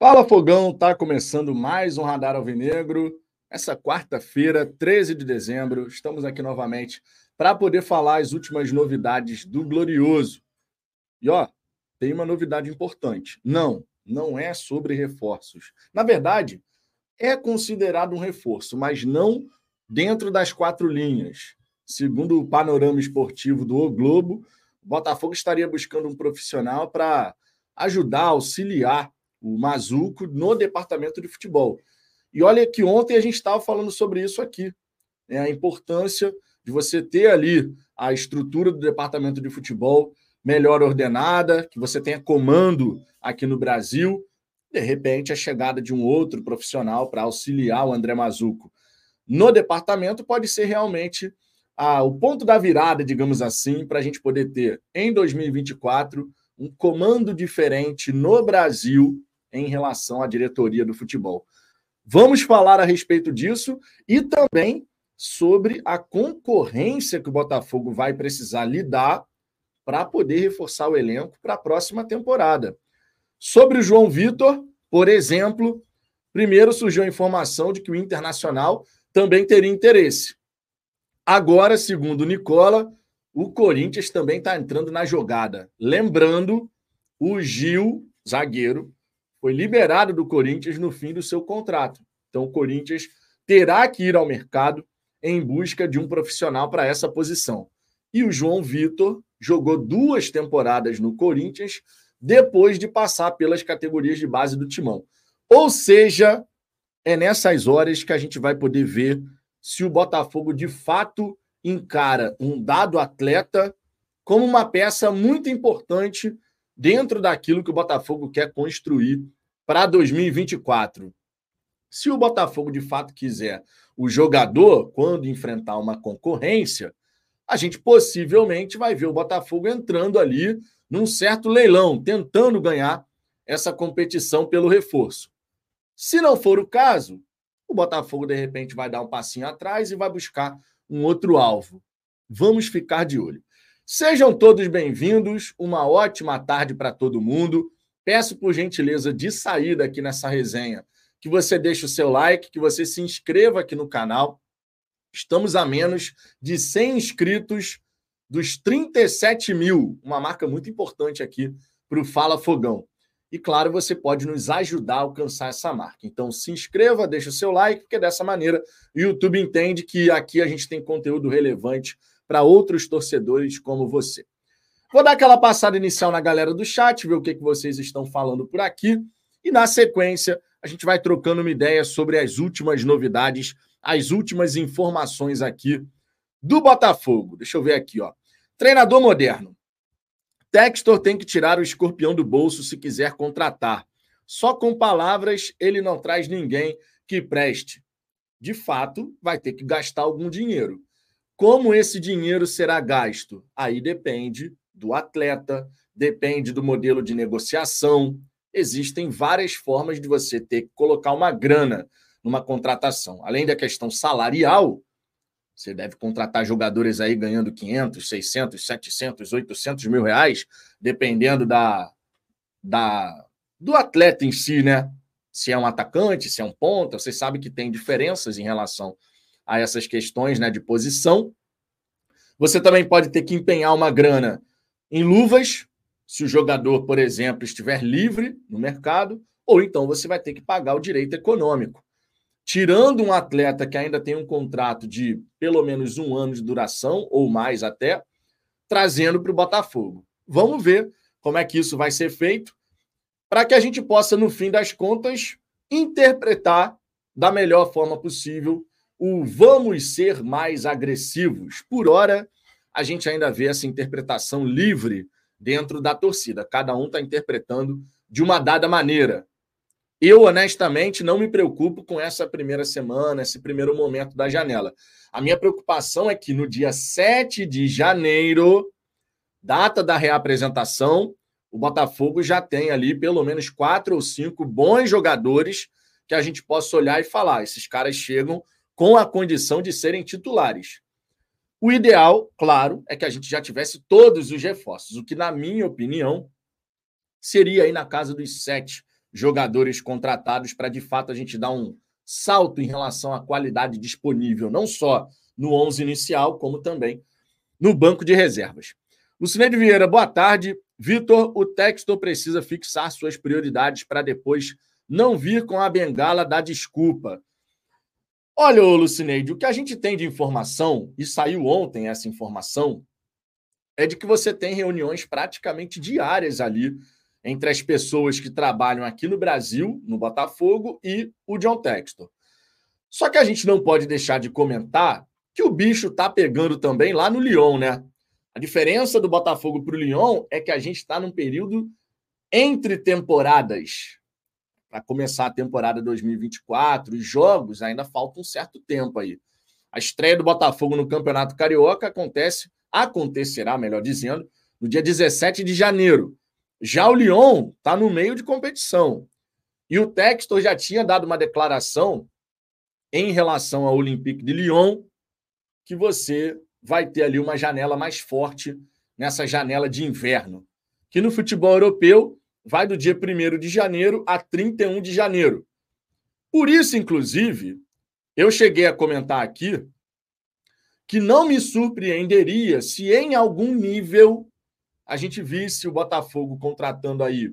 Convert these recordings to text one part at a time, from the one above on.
Fala Fogão, tá começando mais um Radar Alvinegro. Essa quarta-feira, 13 de dezembro, estamos aqui novamente para poder falar as últimas novidades do Glorioso. E ó, tem uma novidade importante. Não, não é sobre reforços. Na verdade, é considerado um reforço, mas não dentro das quatro linhas. Segundo o panorama esportivo do o Globo, o Botafogo estaria buscando um profissional para ajudar, auxiliar o Mazuco no departamento de futebol. E olha que ontem a gente estava falando sobre isso aqui, né? a importância de você ter ali a estrutura do departamento de futebol melhor ordenada, que você tenha comando aqui no Brasil, de repente a chegada de um outro profissional para auxiliar o André Mazuco no departamento pode ser realmente ah, o ponto da virada, digamos assim, para a gente poder ter em 2024 um comando diferente no Brasil em relação à diretoria do futebol. Vamos falar a respeito disso e também sobre a concorrência que o Botafogo vai precisar lidar para poder reforçar o elenco para a próxima temporada. Sobre o João Vitor, por exemplo, primeiro surgiu a informação de que o Internacional também teria interesse. Agora, segundo o Nicola, o Corinthians também está entrando na jogada. Lembrando, o Gil, zagueiro, foi liberado do Corinthians no fim do seu contrato. Então, o Corinthians terá que ir ao mercado em busca de um profissional para essa posição. E o João Vitor jogou duas temporadas no Corinthians depois de passar pelas categorias de base do Timão. Ou seja, é nessas horas que a gente vai poder ver se o Botafogo de fato encara um dado atleta como uma peça muito importante dentro daquilo que o Botafogo quer construir para 2024. Se o Botafogo de fato quiser o jogador, quando enfrentar uma concorrência, a gente possivelmente vai ver o Botafogo entrando ali num certo leilão, tentando ganhar essa competição pelo reforço. Se não for o caso, o Botafogo de repente vai dar um passinho atrás e vai buscar um outro alvo. Vamos ficar de olho. Sejam todos bem-vindos, uma ótima tarde para todo mundo. Peço por gentileza de saída aqui nessa resenha que você deixe o seu like, que você se inscreva aqui no canal. Estamos a menos de 100 inscritos dos 37 mil, uma marca muito importante aqui para o Fala Fogão. E claro, você pode nos ajudar a alcançar essa marca. Então se inscreva, deixe o seu like, porque dessa maneira o YouTube entende que aqui a gente tem conteúdo relevante para outros torcedores como você. Vou dar aquela passada inicial na galera do chat, ver o que, que vocês estão falando por aqui. E na sequência, a gente vai trocando uma ideia sobre as últimas novidades, as últimas informações aqui do Botafogo. Deixa eu ver aqui, ó. Treinador moderno. Textor tem que tirar o escorpião do bolso se quiser contratar. Só com palavras ele não traz ninguém que preste. De fato, vai ter que gastar algum dinheiro. Como esse dinheiro será gasto? Aí depende do atleta, depende do modelo de negociação. Existem várias formas de você ter que colocar uma grana numa contratação. Além da questão salarial, você deve contratar jogadores aí ganhando 500, 600, 700, 800 mil reais, dependendo da, da do atleta em si, né? Se é um atacante, se é um ponta, você sabe que tem diferenças em relação a essas questões né, de posição. Você também pode ter que empenhar uma grana em luvas, se o jogador, por exemplo, estiver livre no mercado, ou então você vai ter que pagar o direito econômico. Tirando um atleta que ainda tem um contrato de pelo menos um ano de duração, ou mais até, trazendo para o Botafogo. Vamos ver como é que isso vai ser feito, para que a gente possa, no fim das contas, interpretar da melhor forma possível o vamos ser mais agressivos. Por hora, a gente ainda vê essa interpretação livre dentro da torcida. Cada um está interpretando de uma dada maneira. Eu, honestamente, não me preocupo com essa primeira semana, esse primeiro momento da janela. A minha preocupação é que no dia 7 de janeiro, data da reapresentação, o Botafogo já tem ali pelo menos quatro ou cinco bons jogadores que a gente possa olhar e falar: esses caras chegam com a condição de serem titulares. O ideal, claro, é que a gente já tivesse todos os reforços, o que, na minha opinião, seria aí na casa dos sete jogadores contratados para de fato a gente dar um salto em relação à qualidade disponível, não só no 11 inicial, como também no banco de reservas. Lucineide Vieira, boa tarde. Vitor, o Textor precisa fixar suas prioridades para depois não vir com a bengala da desculpa. Olha, Lucineide, o que a gente tem de informação, e saiu ontem essa informação, é de que você tem reuniões praticamente diárias ali entre as pessoas que trabalham aqui no Brasil, no Botafogo, e o John Textor. Só que a gente não pode deixar de comentar que o bicho tá pegando também lá no Lyon, né? A diferença do Botafogo para o Lyon é que a gente está num período entre temporadas. Para começar a temporada 2024, os jogos ainda falta um certo tempo aí. A estreia do Botafogo no Campeonato Carioca acontece, acontecerá, melhor dizendo, no dia 17 de janeiro. Já o Lyon está no meio de competição. E o Textor já tinha dado uma declaração em relação ao Olympique de Lyon que você vai ter ali uma janela mais forte nessa janela de inverno, que no futebol europeu vai do dia 1 de janeiro a 31 de janeiro. Por isso, inclusive, eu cheguei a comentar aqui que não me surpreenderia se em algum nível a gente visse o Botafogo contratando aí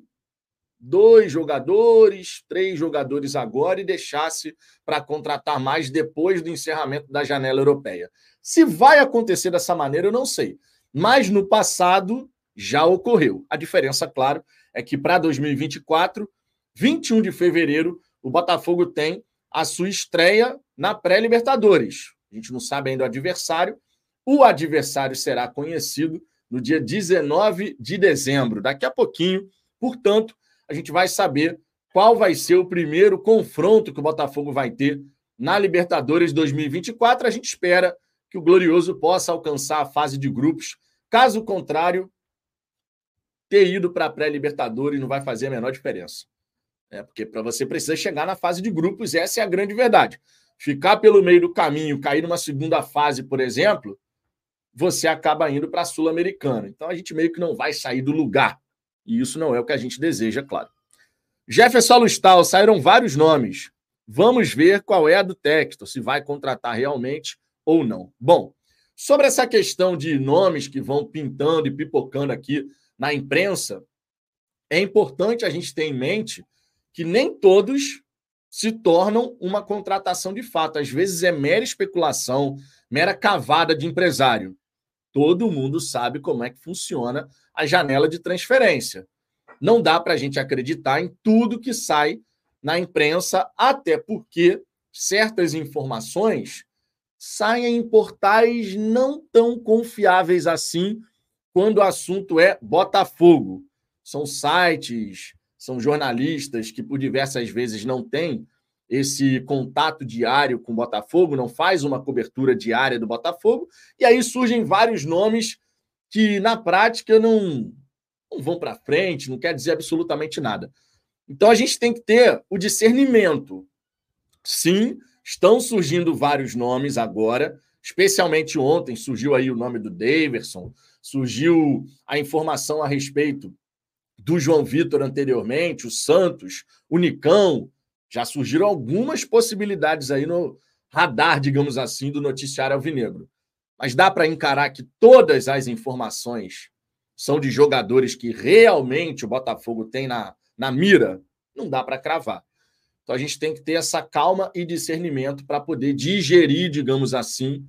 dois jogadores, três jogadores agora e deixasse para contratar mais depois do encerramento da janela europeia. Se vai acontecer dessa maneira, eu não sei. Mas no passado já ocorreu. A diferença, claro, é que para 2024, 21 de fevereiro, o Botafogo tem a sua estreia na pré-Libertadores. A gente não sabe ainda o adversário. O adversário será conhecido no dia 19 de dezembro, daqui a pouquinho. Portanto, a gente vai saber qual vai ser o primeiro confronto que o Botafogo vai ter na Libertadores 2024. A gente espera que o Glorioso possa alcançar a fase de grupos. Caso contrário, ter ido para a pré-Libertadores não vai fazer a menor diferença. É, porque para você precisa chegar na fase de grupos, essa é a grande verdade. Ficar pelo meio do caminho, cair numa segunda fase, por exemplo, você acaba indo para a Sul-Americana. Então a gente meio que não vai sair do lugar. E isso não é o que a gente deseja, claro. Jefferson Lustal, saíram vários nomes. Vamos ver qual é a do texto, se vai contratar realmente ou não. Bom, sobre essa questão de nomes que vão pintando e pipocando aqui na imprensa, é importante a gente ter em mente que nem todos se tornam uma contratação de fato. Às vezes é mera especulação, mera cavada de empresário. Todo mundo sabe como é que funciona a janela de transferência. Não dá para a gente acreditar em tudo que sai na imprensa, até porque certas informações saem em portais não tão confiáveis assim quando o assunto é Botafogo. São sites, são jornalistas que por diversas vezes não têm esse contato diário com o Botafogo, não faz uma cobertura diária do Botafogo, e aí surgem vários nomes que na prática não, não vão para frente, não quer dizer absolutamente nada. Então a gente tem que ter o discernimento. Sim, Estão surgindo vários nomes agora, especialmente ontem surgiu aí o nome do Daverson, surgiu a informação a respeito do João Vitor anteriormente, o Santos, o Nicão. Já surgiram algumas possibilidades aí no radar, digamos assim, do noticiário alvinegro. Mas dá para encarar que todas as informações são de jogadores que realmente o Botafogo tem na, na mira? Não dá para cravar. Então a gente tem que ter essa calma e discernimento para poder digerir, digamos assim,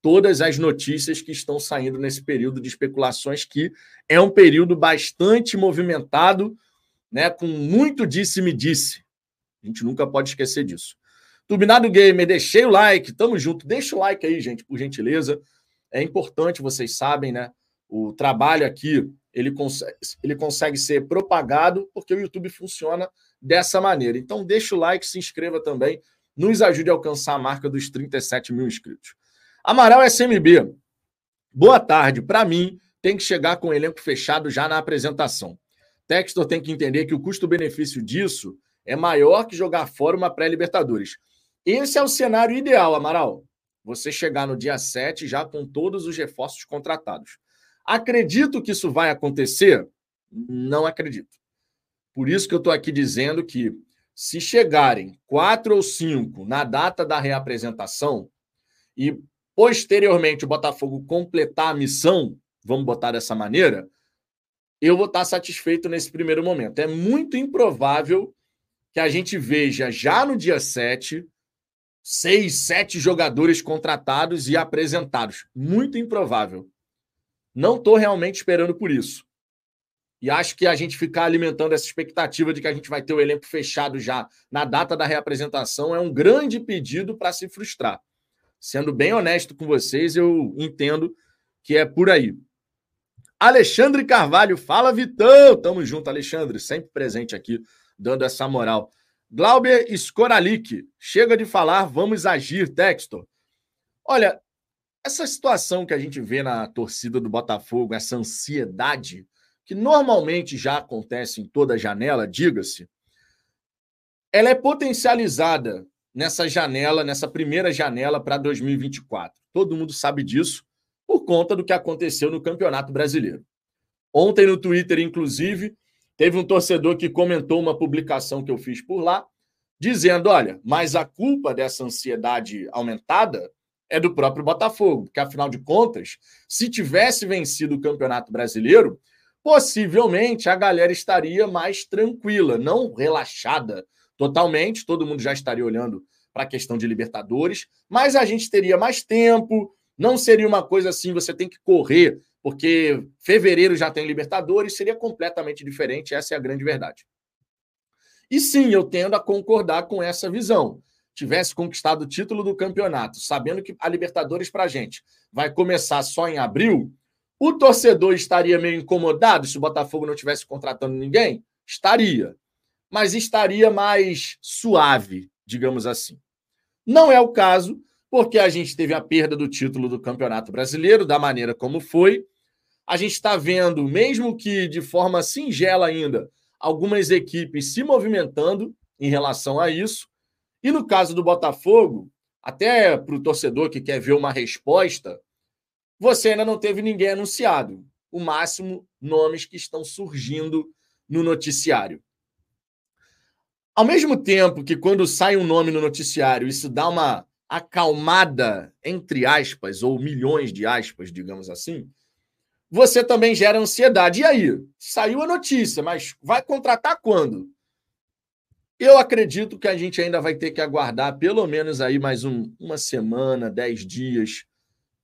todas as notícias que estão saindo nesse período de especulações, que é um período bastante movimentado, né, com muito disse-me-disse. A gente nunca pode esquecer disso. Turbinado Gamer, deixei o like, tamo junto. Deixa o like aí, gente, por gentileza. É importante, vocês sabem, né? O trabalho aqui, ele consegue, ele consegue ser propagado porque o YouTube funciona dessa maneira. Então, deixa o like, se inscreva também, nos ajude a alcançar a marca dos 37 mil inscritos. Amaral SMB, boa tarde. Para mim, tem que chegar com o elenco fechado já na apresentação. Textor tem que entender que o custo-benefício disso é maior que jogar fora uma pré-Libertadores. Esse é o cenário ideal, Amaral. Você chegar no dia 7 já com todos os reforços contratados. Acredito que isso vai acontecer? Não acredito. Por isso que eu estou aqui dizendo que se chegarem quatro ou cinco na data da reapresentação e posteriormente o Botafogo completar a missão, vamos botar dessa maneira, eu vou estar satisfeito nesse primeiro momento. É muito improvável que a gente veja já no dia 7 seis, sete jogadores contratados e apresentados. Muito improvável. Não estou realmente esperando por isso. E acho que a gente ficar alimentando essa expectativa de que a gente vai ter o elenco fechado já na data da reapresentação é um grande pedido para se frustrar. Sendo bem honesto com vocês, eu entendo que é por aí. Alexandre Carvalho, fala Vitão! Tamo junto, Alexandre, sempre presente aqui, dando essa moral. Glauber Skoralik, chega de falar, vamos agir, Textor. Olha, essa situação que a gente vê na torcida do Botafogo, essa ansiedade, que normalmente já acontece em toda janela, diga-se, ela é potencializada nessa janela, nessa primeira janela para 2024. Todo mundo sabe disso por conta do que aconteceu no Campeonato Brasileiro. Ontem no Twitter, inclusive, teve um torcedor que comentou uma publicação que eu fiz por lá, dizendo: olha, mas a culpa dessa ansiedade aumentada é do próprio Botafogo, porque afinal de contas, se tivesse vencido o Campeonato Brasileiro, possivelmente a galera estaria mais tranquila, não relaxada totalmente, todo mundo já estaria olhando para a questão de Libertadores, mas a gente teria mais tempo, não seria uma coisa assim, você tem que correr, porque fevereiro já tem Libertadores, seria completamente diferente, essa é a grande verdade. E sim, eu tendo a concordar com essa visão. Tivesse conquistado o título do campeonato, sabendo que a Libertadores para a gente vai começar só em abril, o torcedor estaria meio incomodado se o Botafogo não tivesse contratando ninguém? Estaria. Mas estaria mais suave, digamos assim. Não é o caso, porque a gente teve a perda do título do Campeonato Brasileiro, da maneira como foi. A gente está vendo, mesmo que de forma singela ainda, algumas equipes se movimentando em relação a isso. E no caso do Botafogo, até para o torcedor que quer ver uma resposta, você ainda não teve ninguém anunciado. O máximo, nomes que estão surgindo no noticiário. Ao mesmo tempo que quando sai um nome no noticiário, isso dá uma acalmada, entre aspas, ou milhões de aspas, digamos assim, você também gera ansiedade. E aí? Saiu a notícia, mas vai contratar quando? Eu acredito que a gente ainda vai ter que aguardar pelo menos aí mais um, uma semana, dez dias,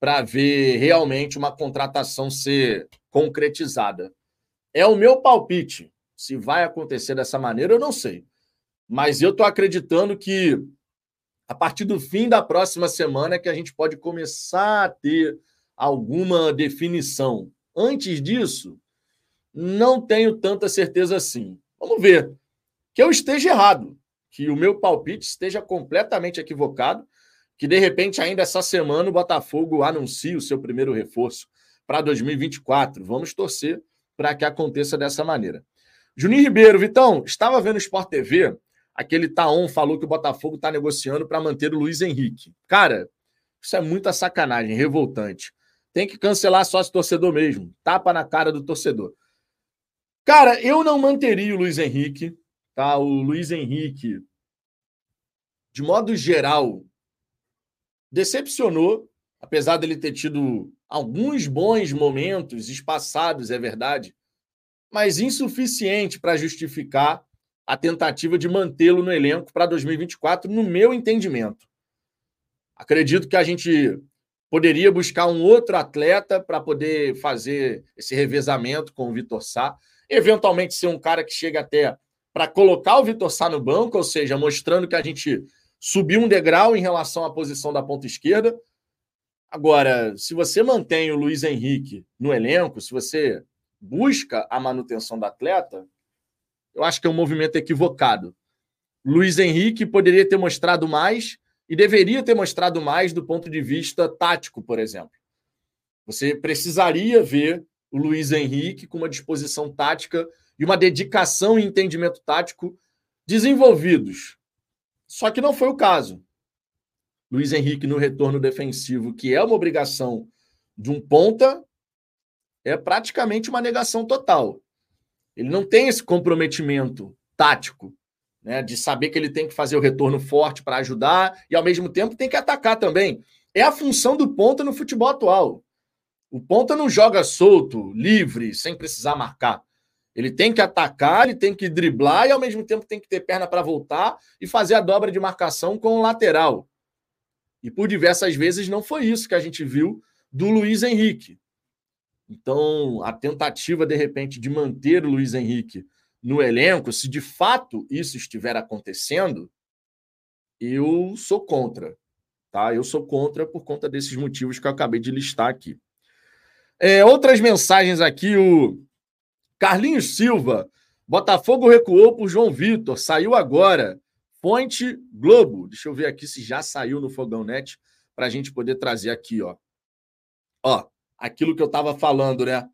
para ver realmente uma contratação ser concretizada. É o meu palpite. Se vai acontecer dessa maneira, eu não sei. Mas eu estou acreditando que a partir do fim da próxima semana é que a gente pode começar a ter alguma definição. Antes disso, não tenho tanta certeza assim. Vamos ver. Que eu esteja errado, que o meu palpite esteja completamente equivocado, que de repente ainda essa semana o Botafogo anuncie o seu primeiro reforço para 2024. Vamos torcer para que aconteça dessa maneira. Juninho Ribeiro, Vitão, estava vendo Sport TV aquele Taon falou que o Botafogo está negociando para manter o Luiz Henrique. Cara, isso é muita sacanagem, revoltante. Tem que cancelar sócio torcedor mesmo. Tapa na cara do torcedor. Cara, eu não manteria o Luiz Henrique, tá? O Luiz Henrique, de modo geral, decepcionou, apesar dele ter tido alguns bons momentos espaçados, é verdade, mas insuficiente para justificar a tentativa de mantê-lo no elenco para 2024, no meu entendimento. Acredito que a gente poderia buscar um outro atleta para poder fazer esse revezamento com o Vitor Sá, eventualmente ser um cara que chega até para colocar o Vitor Sá no banco, ou seja, mostrando que a gente subiu um degrau em relação à posição da ponta esquerda. Agora, se você mantém o Luiz Henrique no elenco, se você busca a manutenção do atleta, eu acho que é um movimento equivocado. Luiz Henrique poderia ter mostrado mais e deveria ter mostrado mais do ponto de vista tático, por exemplo. Você precisaria ver o Luiz Henrique com uma disposição tática e uma dedicação e entendimento tático desenvolvidos. Só que não foi o caso. Luiz Henrique no retorno defensivo, que é uma obrigação de um ponta, é praticamente uma negação total. Ele não tem esse comprometimento tático, né, de saber que ele tem que fazer o retorno forte para ajudar e ao mesmo tempo tem que atacar também. É a função do ponta no futebol atual. O ponta não joga solto, livre, sem precisar marcar. Ele tem que atacar, ele tem que driblar e ao mesmo tempo tem que ter perna para voltar e fazer a dobra de marcação com o lateral. E por diversas vezes não foi isso que a gente viu do Luiz Henrique. Então, a tentativa, de repente, de manter o Luiz Henrique no elenco, se de fato isso estiver acontecendo, eu sou contra. Tá? Eu sou contra por conta desses motivos que eu acabei de listar aqui. É, outras mensagens aqui, o Carlinhos Silva. Botafogo recuou por João Vitor, saiu agora. Fonte Globo. Deixa eu ver aqui se já saiu no Fogão Net para a gente poder trazer aqui, ó. Ó, aquilo que eu estava falando, né?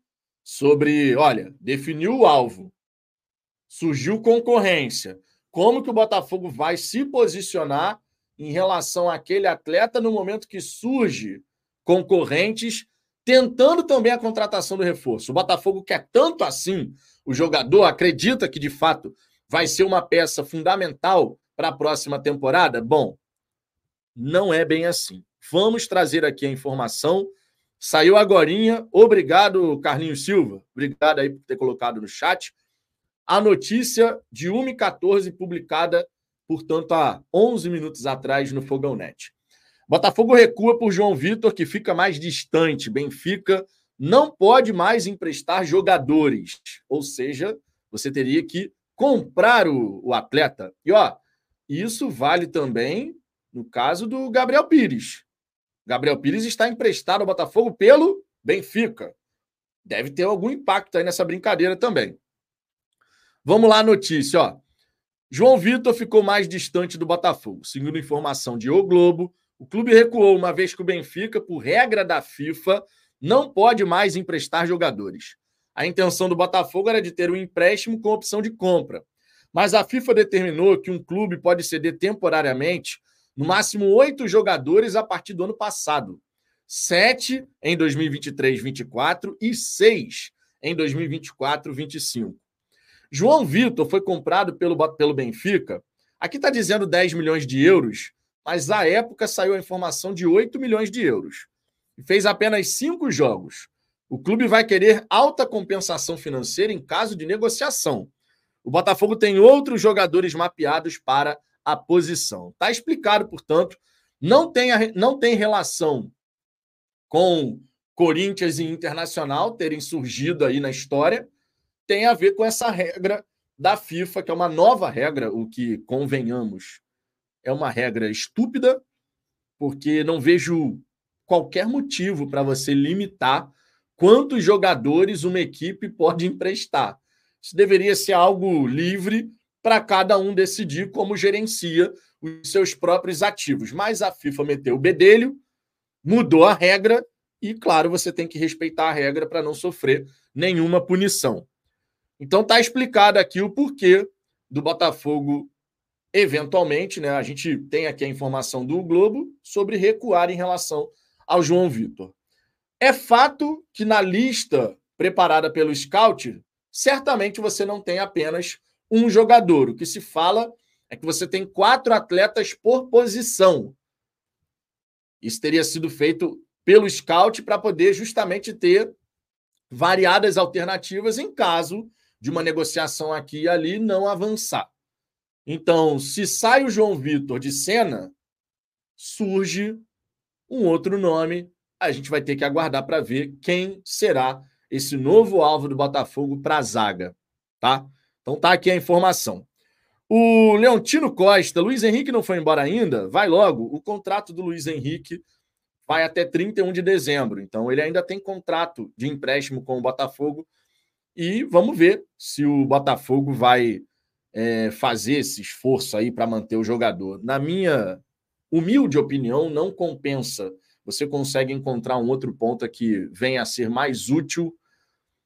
Sobre, olha, definiu o alvo, surgiu concorrência. Como que o Botafogo vai se posicionar em relação àquele atleta no momento que surge concorrentes tentando também a contratação do reforço. O Botafogo quer tanto assim o jogador, acredita que de fato vai ser uma peça fundamental para a próxima temporada? Bom, não é bem assim. Vamos trazer aqui a informação Saiu agorinha. Obrigado, Carlinhos Silva. Obrigado aí por ter colocado no chat. A notícia de 1h14, publicada, portanto, há 11 minutos atrás no Fogão Net. Botafogo recua por João Vitor, que fica mais distante. Benfica não pode mais emprestar jogadores. Ou seja, você teria que comprar o, o atleta. E, ó, isso vale também no caso do Gabriel Pires. Gabriel Pires está emprestado ao Botafogo pelo Benfica. Deve ter algum impacto aí nessa brincadeira também. Vamos lá, notícia, ó. João Vitor ficou mais distante do Botafogo. Segundo informação de O Globo, o clube recuou uma vez que o Benfica, por regra da FIFA, não pode mais emprestar jogadores. A intenção do Botafogo era de ter um empréstimo com opção de compra. Mas a FIFA determinou que um clube pode ceder temporariamente no máximo oito jogadores a partir do ano passado. Sete em 2023-24 e seis em 2024-25. João Vitor foi comprado pelo, pelo Benfica. Aqui está dizendo 10 milhões de euros, mas à época saiu a informação de 8 milhões de euros. E fez apenas cinco jogos. O clube vai querer alta compensação financeira em caso de negociação. O Botafogo tem outros jogadores mapeados para a posição. Está explicado, portanto, não tem, a, não tem relação com Corinthians e Internacional terem surgido aí na história, tem a ver com essa regra da FIFA, que é uma nova regra, o que convenhamos é uma regra estúpida, porque não vejo qualquer motivo para você limitar quantos jogadores uma equipe pode emprestar. Isso deveria ser algo livre para cada um decidir como gerencia os seus próprios ativos. Mas a FIFA meteu o bedelho, mudou a regra e, claro, você tem que respeitar a regra para não sofrer nenhuma punição. Então está explicado aqui o porquê do Botafogo eventualmente, né? A gente tem aqui a informação do Globo sobre recuar em relação ao João Vitor. É fato que na lista preparada pelo Scout, certamente você não tem apenas um jogador. O que se fala é que você tem quatro atletas por posição. Isso teria sido feito pelo scout para poder justamente ter variadas alternativas em caso de uma negociação aqui e ali não avançar. Então, se sai o João Vitor de cena, surge um outro nome. A gente vai ter que aguardar para ver quem será esse novo alvo do Botafogo para a zaga, tá? Então tá aqui a informação. O Leontino Costa, Luiz Henrique não foi embora ainda? Vai logo. O contrato do Luiz Henrique vai até 31 de dezembro. Então ele ainda tem contrato de empréstimo com o Botafogo. E vamos ver se o Botafogo vai é, fazer esse esforço aí para manter o jogador. Na minha humilde opinião, não compensa. Você consegue encontrar um outro ponto que venha a ser mais útil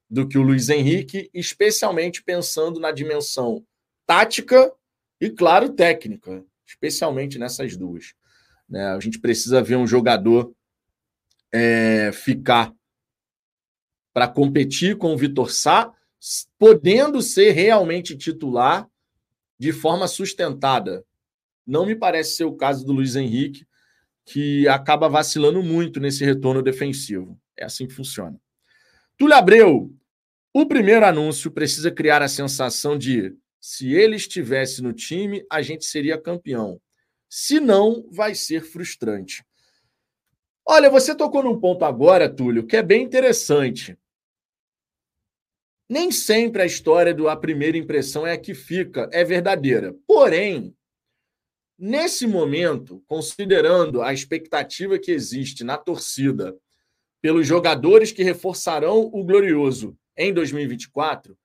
do que o Luiz Henrique, especialmente pensando na dimensão tática e, claro, técnica, especialmente nessas duas. Né? A gente precisa ver um jogador é, ficar para competir com o Vitor Sá podendo ser realmente titular de forma sustentada. Não me parece ser o caso do Luiz Henrique, que acaba vacilando muito nesse retorno defensivo. É assim que funciona. Túlio Abreu, o primeiro anúncio precisa criar a sensação de se ele estivesse no time, a gente seria campeão. Se não, vai ser frustrante. Olha, você tocou num ponto agora, Túlio, que é bem interessante. Nem sempre a história do a primeira impressão é a que fica, é verdadeira. Porém, nesse momento, considerando a expectativa que existe na torcida pelos jogadores que reforçarão o Glorioso em 2024,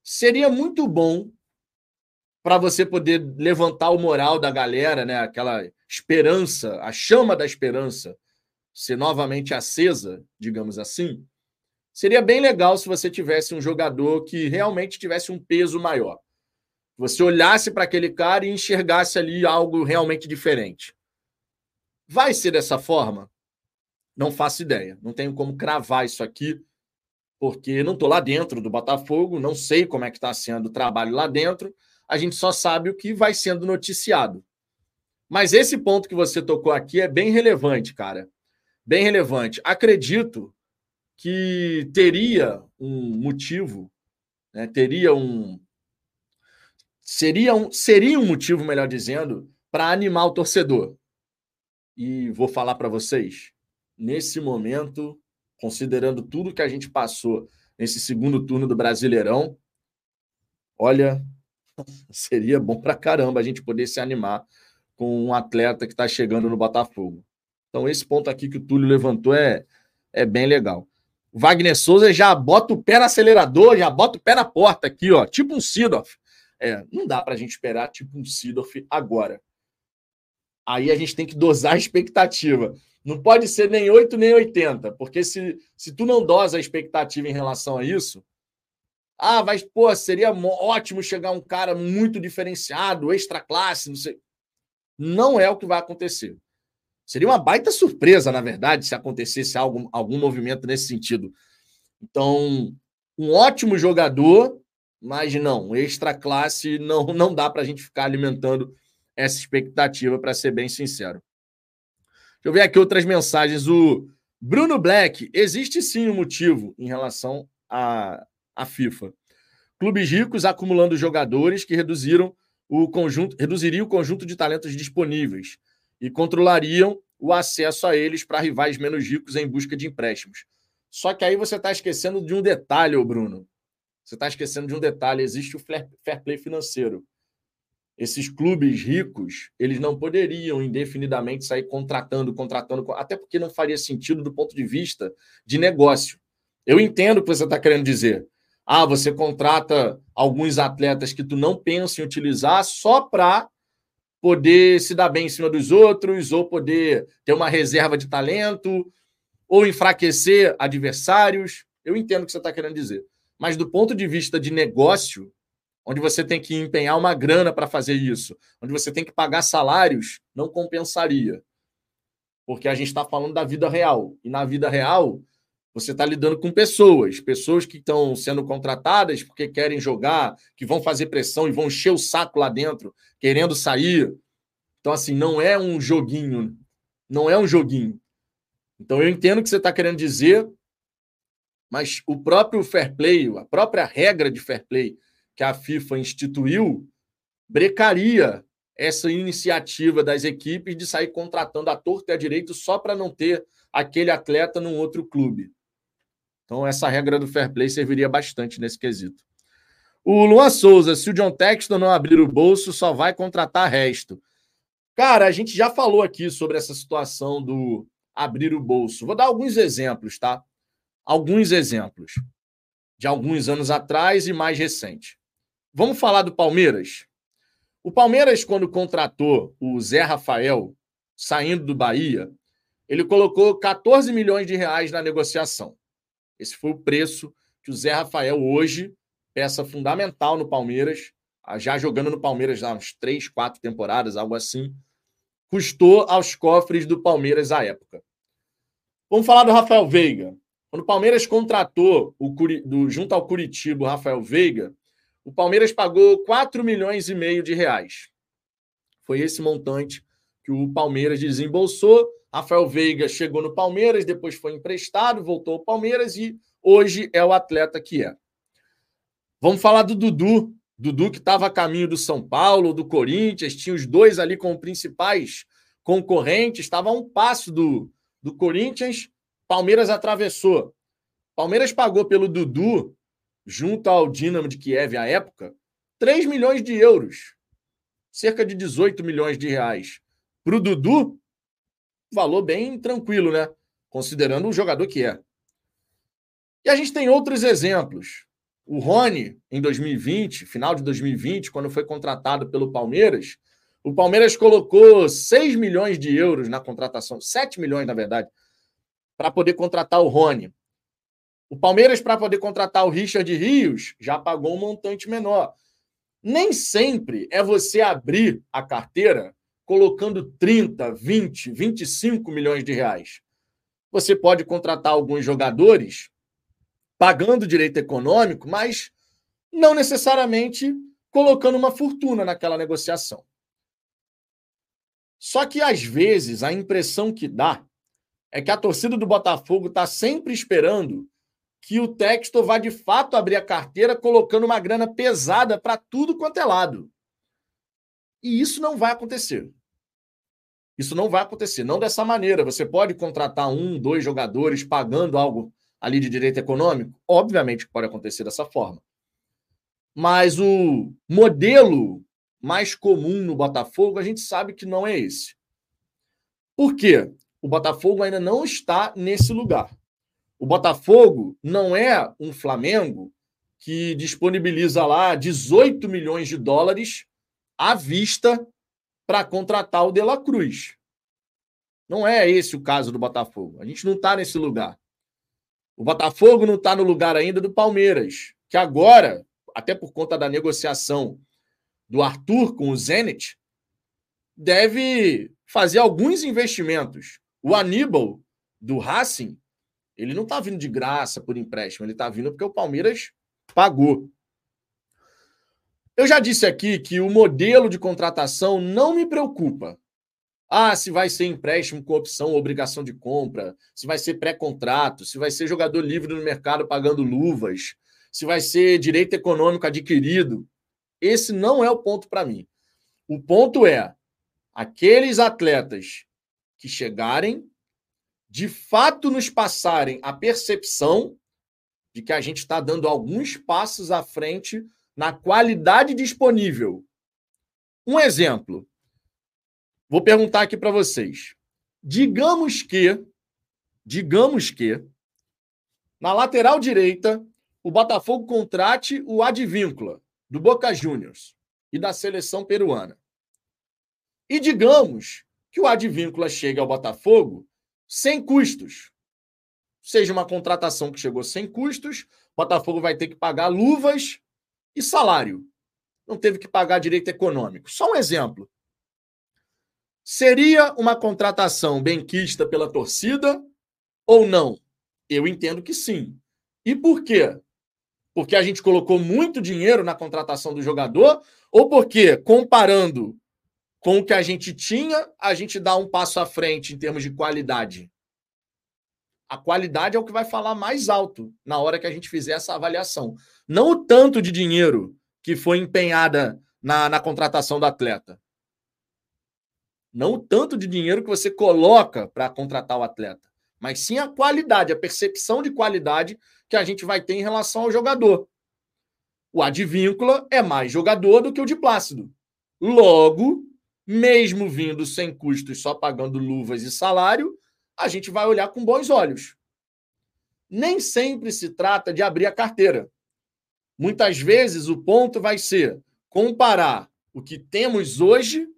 seria muito bom para você poder levantar o moral da galera, né? Aquela esperança, a chama da esperança ser novamente acesa, digamos assim Seria bem legal se você tivesse um jogador que realmente tivesse um peso maior. Você olhasse para aquele cara e enxergasse ali algo realmente diferente. Vai ser dessa forma? Não faço ideia. Não tenho como cravar isso aqui, porque não estou lá dentro do Botafogo, não sei como é que está sendo o trabalho lá dentro. A gente só sabe o que vai sendo noticiado. Mas esse ponto que você tocou aqui é bem relevante, cara. Bem relevante. Acredito que teria um motivo, né, teria um. Seria um, seria um motivo, melhor dizendo, para animar o torcedor. E vou falar para vocês, nesse momento, considerando tudo que a gente passou nesse segundo turno do Brasileirão, olha, seria bom para caramba a gente poder se animar com um atleta que está chegando no Botafogo. Então, esse ponto aqui que o Túlio levantou é, é bem legal. Wagner Souza já bota o pé no acelerador, já bota o pé na porta aqui, ó, tipo um Sidoff. É, não dá para a gente esperar tipo um Sidoff agora. Aí a gente tem que dosar a expectativa. Não pode ser nem 8 nem 80, porque se, se tu não dosa a expectativa em relação a isso, ah, vai, pô, seria ótimo chegar um cara muito diferenciado, extra classe, não sei. Não é o que vai acontecer. Seria uma baita surpresa, na verdade, se acontecesse algum, algum movimento nesse sentido. Então, um ótimo jogador, mas não, extra classe não, não dá para a gente ficar alimentando essa expectativa, para ser bem sincero. Eu ver aqui outras mensagens. O Bruno Black, existe sim um motivo em relação à, à FIFA. Clubes ricos acumulando jogadores que reduziram o conjunto, reduziriam o conjunto de talentos disponíveis e controlariam o acesso a eles para rivais menos ricos em busca de empréstimos. Só que aí você está esquecendo de um detalhe, Bruno. Você está esquecendo de um detalhe: existe o fair play financeiro. Esses clubes ricos, eles não poderiam indefinidamente sair contratando, contratando, até porque não faria sentido do ponto de vista de negócio. Eu entendo o que você está querendo dizer. Ah, você contrata alguns atletas que tu não pensa em utilizar só para poder se dar bem em cima dos outros, ou poder ter uma reserva de talento, ou enfraquecer adversários. Eu entendo o que você está querendo dizer. Mas do ponto de vista de negócio, onde você tem que empenhar uma grana para fazer isso, onde você tem que pagar salários, não compensaria. Porque a gente está falando da vida real. E na vida real, você está lidando com pessoas, pessoas que estão sendo contratadas porque querem jogar, que vão fazer pressão e vão encher o saco lá dentro, querendo sair. Então, assim, não é um joguinho. Não é um joguinho. Então, eu entendo o que você está querendo dizer, mas o próprio fair play, a própria regra de fair play que a FIFA instituiu, brecaria essa iniciativa das equipes de sair contratando a torta e a direito só para não ter aquele atleta num outro clube. Então, essa regra do fair play serviria bastante nesse quesito. O Luan Souza, se o John Texton não abrir o bolso, só vai contratar resto. Cara, a gente já falou aqui sobre essa situação do abrir o bolso. Vou dar alguns exemplos, tá? Alguns exemplos de alguns anos atrás e mais recente. Vamos falar do Palmeiras? O Palmeiras, quando contratou o Zé Rafael, saindo do Bahia, ele colocou 14 milhões de reais na negociação. Esse foi o preço que o Zé Rafael hoje, peça fundamental no Palmeiras, já jogando no Palmeiras há uns três, quatro temporadas, algo assim, custou aos cofres do Palmeiras à época. Vamos falar do Rafael Veiga. Quando o Palmeiras contratou o do, junto ao Curitiba o Rafael Veiga, o Palmeiras pagou 4 milhões e meio de reais. Foi esse montante que o Palmeiras desembolsou. Rafael Veiga chegou no Palmeiras, depois foi emprestado, voltou ao Palmeiras e hoje é o atleta que é. Vamos falar do Dudu. Dudu que estava a caminho do São Paulo, do Corinthians, tinha os dois ali como principais concorrentes, estava a um passo do, do Corinthians, Palmeiras atravessou. Palmeiras pagou pelo Dudu, junto ao Dinamo de Kiev à época, 3 milhões de euros cerca de 18 milhões de reais. Para o Dudu, valor bem tranquilo, né? Considerando o jogador que é. E a gente tem outros exemplos. O Rony, em 2020, final de 2020, quando foi contratado pelo Palmeiras, o Palmeiras colocou 6 milhões de euros na contratação, 7 milhões, na verdade, para poder contratar o Rony. O Palmeiras, para poder contratar o Richard Rios, já pagou um montante menor. Nem sempre é você abrir a carteira colocando 30, 20, 25 milhões de reais. Você pode contratar alguns jogadores pagando direito econômico, mas não necessariamente colocando uma fortuna naquela negociação. Só que às vezes a impressão que dá é que a torcida do Botafogo está sempre esperando que o Textor vá de fato abrir a carteira colocando uma grana pesada para tudo quanto é lado. E isso não vai acontecer. Isso não vai acontecer, não dessa maneira. Você pode contratar um, dois jogadores pagando algo ali de direito econômico? Obviamente pode acontecer dessa forma. Mas o modelo mais comum no Botafogo, a gente sabe que não é esse. Por quê? O Botafogo ainda não está nesse lugar. O Botafogo não é um Flamengo que disponibiliza lá 18 milhões de dólares à vista para contratar o De La Cruz. Não é esse o caso do Botafogo. A gente não está nesse lugar. O Botafogo não está no lugar ainda do Palmeiras, que agora, até por conta da negociação do Arthur com o Zenit, deve fazer alguns investimentos. O Aníbal do Racing ele não está vindo de graça por empréstimo, ele está vindo porque o Palmeiras pagou. Eu já disse aqui que o modelo de contratação não me preocupa. Ah, se vai ser empréstimo com opção obrigação de compra, se vai ser pré-contrato, se vai ser jogador livre no mercado pagando luvas, se vai ser direito econômico adquirido. Esse não é o ponto para mim. O ponto é aqueles atletas que chegarem de fato nos passarem a percepção de que a gente está dando alguns passos à frente na qualidade disponível. Um exemplo. Vou perguntar aqui para vocês. Digamos que, digamos que, na lateral direita, o Botafogo contrate o Advíncula, do Boca Juniors e da seleção peruana. E digamos que o Advíncula chegue ao Botafogo sem custos. Seja uma contratação que chegou sem custos, Botafogo vai ter que pagar luvas e salário. Não teve que pagar direito econômico. Só um exemplo. Seria uma contratação benquista pela torcida ou não? Eu entendo que sim. E por quê? Porque a gente colocou muito dinheiro na contratação do jogador ou porque, comparando com o que a gente tinha, a gente dá um passo à frente em termos de qualidade. A qualidade é o que vai falar mais alto na hora que a gente fizer essa avaliação. Não o tanto de dinheiro que foi empenhada na, na contratação do atleta. Não o tanto de dinheiro que você coloca para contratar o atleta, mas sim a qualidade, a percepção de qualidade que a gente vai ter em relação ao jogador. O Advíncula é mais jogador do que o de Plácido. Logo, mesmo vindo sem custos, só pagando luvas e salário, a gente vai olhar com bons olhos. Nem sempre se trata de abrir a carteira. Muitas vezes o ponto vai ser comparar o que temos hoje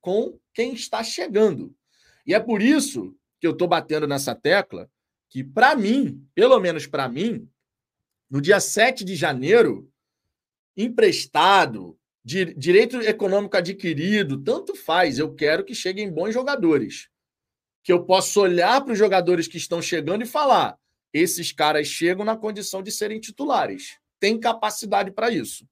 com quem está chegando. E é por isso que eu estou batendo nessa tecla que, para mim, pelo menos para mim, no dia 7 de janeiro, emprestado, direito econômico adquirido, tanto faz. Eu quero que cheguem bons jogadores. Que eu possa olhar para os jogadores que estão chegando e falar: esses caras chegam na condição de serem titulares. Tem capacidade para isso.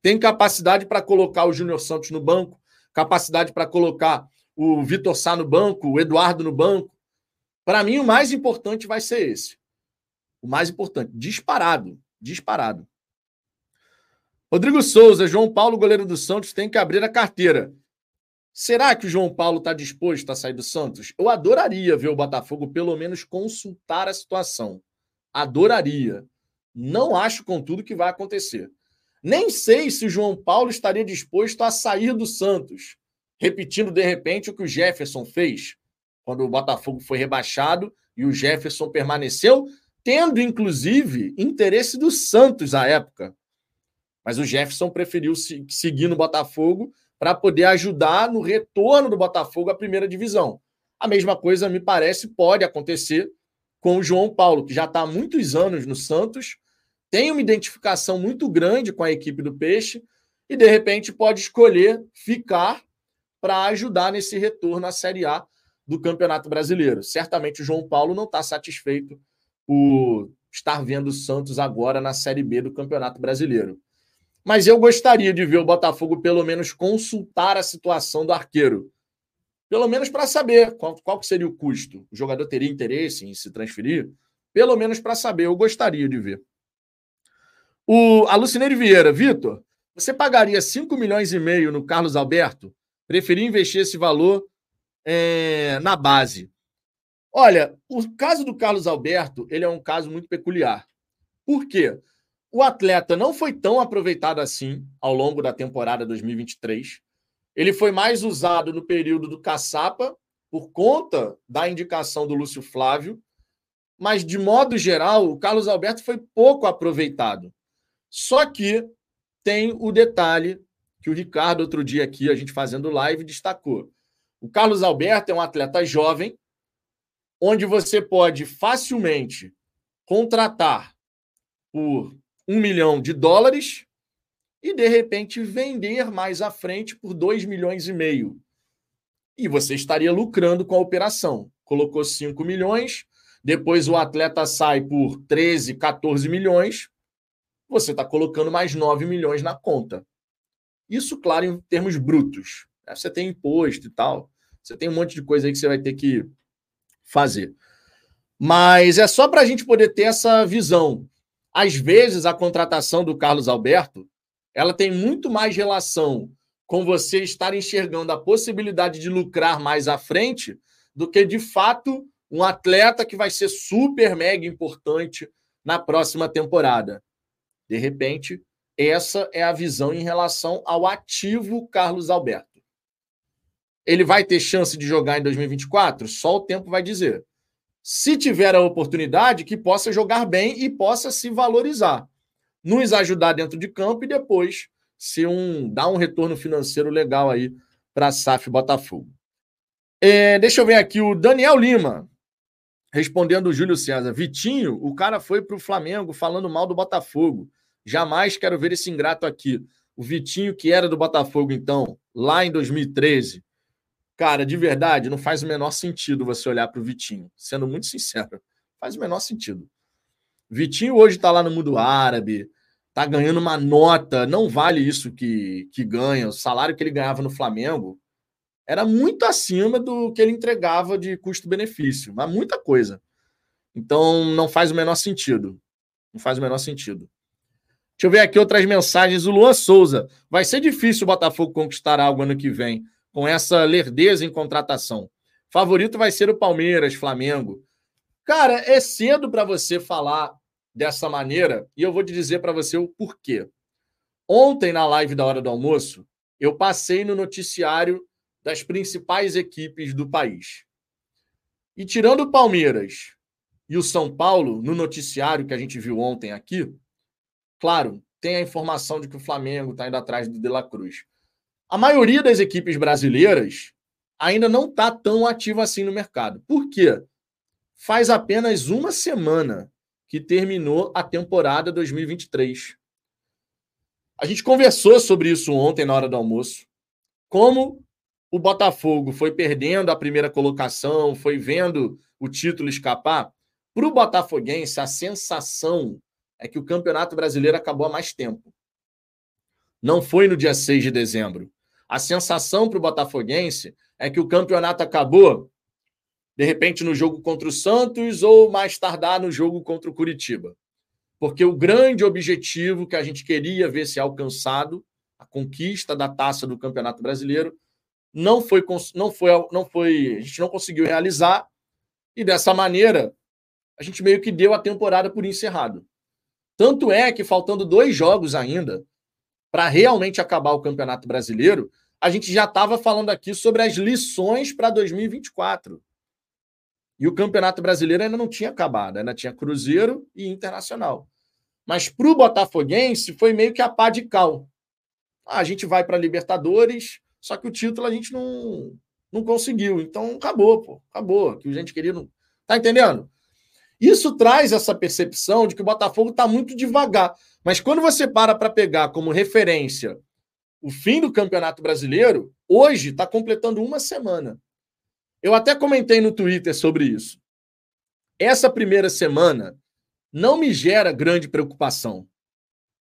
Tem capacidade para colocar o Júnior Santos no banco, capacidade para colocar o Vitor Sá no banco, o Eduardo no banco. Para mim, o mais importante vai ser esse. O mais importante, disparado, disparado. Rodrigo Souza, João Paulo, goleiro do Santos, tem que abrir a carteira. Será que o João Paulo está disposto a sair do Santos? Eu adoraria ver o Botafogo pelo menos consultar a situação. Adoraria. Não acho, contudo, que vai acontecer. Nem sei se o João Paulo estaria disposto a sair do Santos, repetindo de repente o que o Jefferson fez quando o Botafogo foi rebaixado e o Jefferson permaneceu, tendo inclusive interesse do Santos à época. Mas o Jefferson preferiu seguir no Botafogo para poder ajudar no retorno do Botafogo à primeira divisão. A mesma coisa, me parece, pode acontecer com o João Paulo, que já está há muitos anos no Santos, tem uma identificação muito grande com a equipe do Peixe e, de repente, pode escolher ficar para ajudar nesse retorno à Série A do Campeonato Brasileiro. Certamente o João Paulo não está satisfeito por estar vendo o Santos agora na Série B do Campeonato Brasileiro. Mas eu gostaria de ver o Botafogo pelo menos consultar a situação do arqueiro. Pelo menos para saber qual, qual seria o custo. O jogador teria interesse em se transferir? Pelo menos para saber, eu gostaria de ver. O Alucineiro Vieira, Vitor, você pagaria 5 milhões e meio no Carlos Alberto? Preferia investir esse valor é, na base. Olha, o caso do Carlos Alberto, ele é um caso muito peculiar. Por quê? O atleta não foi tão aproveitado assim ao longo da temporada 2023. Ele foi mais usado no período do caçapa, por conta da indicação do Lúcio Flávio, mas de modo geral, o Carlos Alberto foi pouco aproveitado. Só que tem o detalhe que o Ricardo, outro dia aqui, a gente fazendo live, destacou. O Carlos Alberto é um atleta jovem, onde você pode facilmente contratar por um milhão de dólares e, de repente, vender mais à frente por dois milhões e meio. E você estaria lucrando com a operação. Colocou 5 milhões, depois o atleta sai por 13, 14 milhões, você está colocando mais 9 milhões na conta. Isso, claro, em termos brutos. Você tem imposto e tal. Você tem um monte de coisa aí que você vai ter que fazer. Mas é só para a gente poder ter essa visão. Às vezes, a contratação do Carlos Alberto ela tem muito mais relação com você estar enxergando a possibilidade de lucrar mais à frente do que, de fato, um atleta que vai ser super mega importante na próxima temporada. De repente, essa é a visão em relação ao ativo Carlos Alberto. Ele vai ter chance de jogar em 2024? Só o tempo vai dizer se tiver a oportunidade, que possa jogar bem e possa se valorizar. Nos ajudar dentro de campo e depois ser um, dar um retorno financeiro legal aí para SAF Botafogo. É, deixa eu ver aqui o Daniel Lima, respondendo o Júlio César. Vitinho, o cara foi para o Flamengo falando mal do Botafogo. Jamais quero ver esse ingrato aqui. O Vitinho, que era do Botafogo, então, lá em 2013, Cara, de verdade, não faz o menor sentido você olhar para o Vitinho, sendo muito sincero. Faz o menor sentido. Vitinho hoje está lá no mundo árabe, está ganhando uma nota, não vale isso que, que ganha. O salário que ele ganhava no Flamengo era muito acima do que ele entregava de custo-benefício, mas muita coisa. Então não faz o menor sentido. Não faz o menor sentido. Deixa eu ver aqui outras mensagens. O Luan Souza. Vai ser difícil o Botafogo conquistar algo ano que vem com essa lerdeza em contratação. Favorito vai ser o Palmeiras, Flamengo. Cara, é cedo para você falar dessa maneira e eu vou te dizer para você o porquê. Ontem, na live da hora do almoço, eu passei no noticiário das principais equipes do país. E tirando o Palmeiras e o São Paulo, no noticiário que a gente viu ontem aqui, claro, tem a informação de que o Flamengo está indo atrás do De La Cruz. A maioria das equipes brasileiras ainda não está tão ativa assim no mercado. Por quê? Faz apenas uma semana que terminou a temporada 2023. A gente conversou sobre isso ontem na hora do almoço. Como o Botafogo foi perdendo a primeira colocação, foi vendo o título escapar. Para o Botafoguense, a sensação é que o Campeonato Brasileiro acabou há mais tempo. Não foi no dia 6 de dezembro. A sensação para o Botafoguense é que o campeonato acabou, de repente, no jogo contra o Santos ou mais tardar no jogo contra o Curitiba. Porque o grande objetivo que a gente queria ver se alcançado, a conquista da taça do Campeonato Brasileiro, não foi, não foi, não foi, a gente não conseguiu realizar, e dessa maneira a gente meio que deu a temporada por encerrado. Tanto é que faltando dois jogos ainda para realmente acabar o Campeonato Brasileiro, a gente já estava falando aqui sobre as lições para 2024. E o Campeonato Brasileiro ainda não tinha acabado, ainda tinha Cruzeiro e Internacional. Mas para o Botafoguense foi meio que a pá de cal. Ah, a gente vai para a Libertadores, só que o título a gente não, não conseguiu. Então acabou, pô. Acabou. Que a gente queria. Não... Tá entendendo? Isso traz essa percepção de que o Botafogo está muito devagar. Mas quando você para para pegar como referência o fim do Campeonato Brasileiro, hoje está completando uma semana. Eu até comentei no Twitter sobre isso. Essa primeira semana não me gera grande preocupação.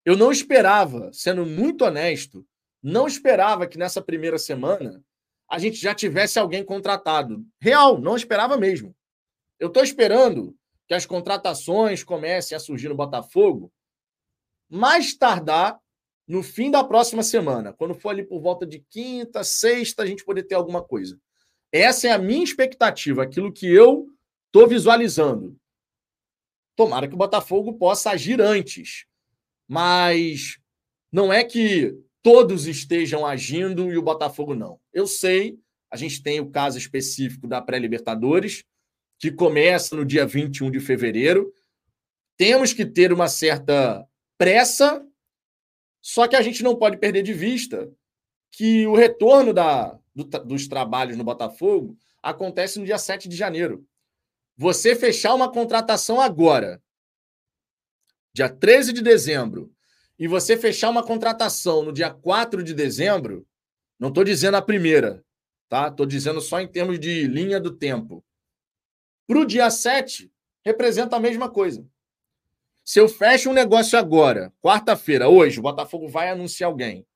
Eu não esperava, sendo muito honesto, não esperava que nessa primeira semana a gente já tivesse alguém contratado. Real, não esperava mesmo. Eu estou esperando que as contratações comecem a surgir no Botafogo mais tardar no fim da próxima semana, quando for ali por volta de quinta, sexta, a gente poder ter alguma coisa. Essa é a minha expectativa, aquilo que eu estou visualizando. Tomara que o Botafogo possa agir antes. Mas não é que todos estejam agindo e o Botafogo não. Eu sei, a gente tem o caso específico da pré-Libertadores, que começa no dia 21 de fevereiro. Temos que ter uma certa pressa, só que a gente não pode perder de vista que o retorno da, do, dos trabalhos no Botafogo acontece no dia 7 de janeiro. Você fechar uma contratação agora, dia 13 de dezembro, e você fechar uma contratação no dia 4 de dezembro, não estou dizendo a primeira, tá? Estou dizendo só em termos de linha do tempo. Para o dia 7, representa a mesma coisa. Se eu fecho um negócio agora, quarta-feira, hoje, o Botafogo vai anunciar alguém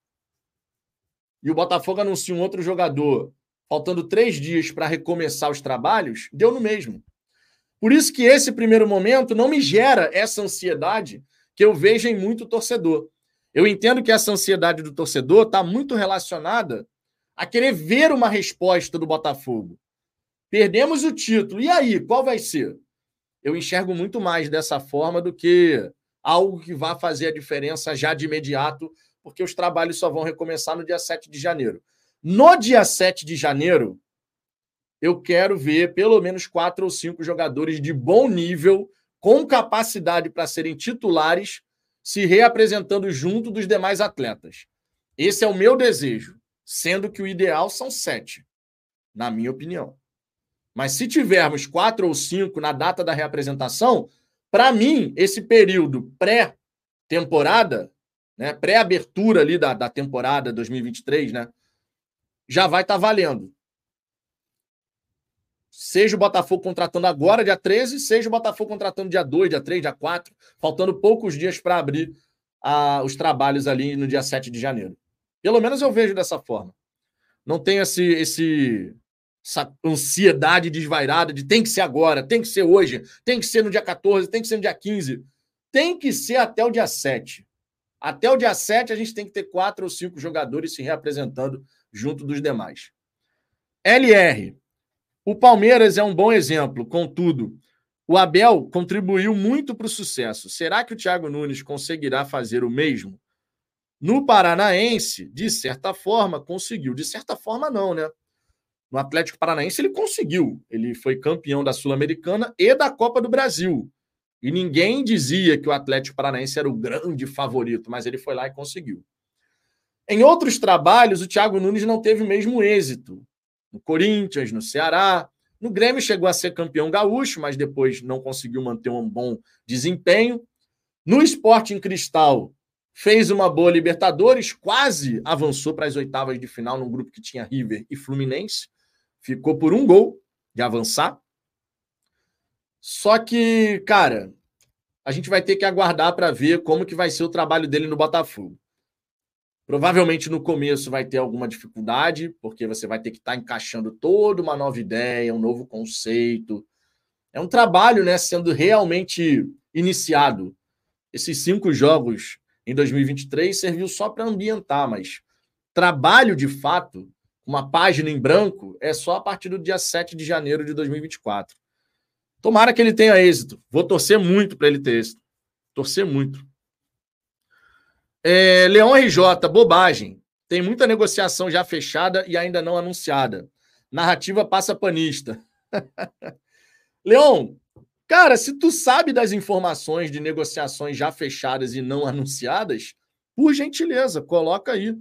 e o Botafogo anuncia um outro jogador, faltando três dias para recomeçar os trabalhos, deu no mesmo. Por isso que esse primeiro momento não me gera essa ansiedade que eu vejo em muito torcedor. Eu entendo que essa ansiedade do torcedor está muito relacionada a querer ver uma resposta do Botafogo. Perdemos o título. E aí, qual vai ser? Eu enxergo muito mais dessa forma do que algo que vá fazer a diferença já de imediato porque os trabalhos só vão recomeçar no dia 7 de janeiro. No dia 7 de janeiro, eu quero ver pelo menos quatro ou cinco jogadores de bom nível, com capacidade para serem titulares, se reapresentando junto dos demais atletas. Esse é o meu desejo, sendo que o ideal são sete, na minha opinião. Mas se tivermos quatro ou cinco na data da reapresentação, para mim, esse período pré-temporada né, pré-abertura ali da, da temporada 2023, né, já vai estar tá valendo. Seja o Botafogo contratando agora, dia 13, seja o Botafogo contratando dia 2, dia 3, dia 4, faltando poucos dias para abrir a, os trabalhos ali no dia 7 de janeiro. Pelo menos eu vejo dessa forma. Não tem esse, esse, essa ansiedade desvairada de tem que ser agora, tem que ser hoje, tem que ser no dia 14, tem que ser no dia 15. Tem que ser até o dia 7. Até o dia 7, a gente tem que ter quatro ou cinco jogadores se reapresentando junto dos demais. LR. O Palmeiras é um bom exemplo, contudo, o Abel contribuiu muito para o sucesso. Será que o Thiago Nunes conseguirá fazer o mesmo? No Paranaense, de certa forma, conseguiu. De certa forma, não, né? No Atlético Paranaense, ele conseguiu. Ele foi campeão da Sul-Americana e da Copa do Brasil. E ninguém dizia que o Atlético Paranaense era o grande favorito, mas ele foi lá e conseguiu. Em outros trabalhos, o Thiago Nunes não teve o mesmo êxito. No Corinthians, no Ceará. No Grêmio chegou a ser campeão gaúcho, mas depois não conseguiu manter um bom desempenho. No Esporte em Cristal, fez uma boa Libertadores, quase avançou para as oitavas de final num grupo que tinha River e Fluminense. Ficou por um gol de avançar. Só que, cara, a gente vai ter que aguardar para ver como que vai ser o trabalho dele no Botafogo. Provavelmente no começo vai ter alguma dificuldade, porque você vai ter que estar tá encaixando toda uma nova ideia, um novo conceito. É um trabalho, né, sendo realmente iniciado. Esses cinco jogos em 2023 serviu só para ambientar, mas trabalho de fato, uma página em branco, é só a partir do dia 7 de janeiro de 2024. Tomara que ele tenha êxito. Vou torcer muito para ele ter êxito. Torcer muito. É, Leão RJ, bobagem. Tem muita negociação já fechada e ainda não anunciada. Narrativa passa panista. Leão, Cara, se tu sabe das informações de negociações já fechadas e não anunciadas, por gentileza, coloca aí.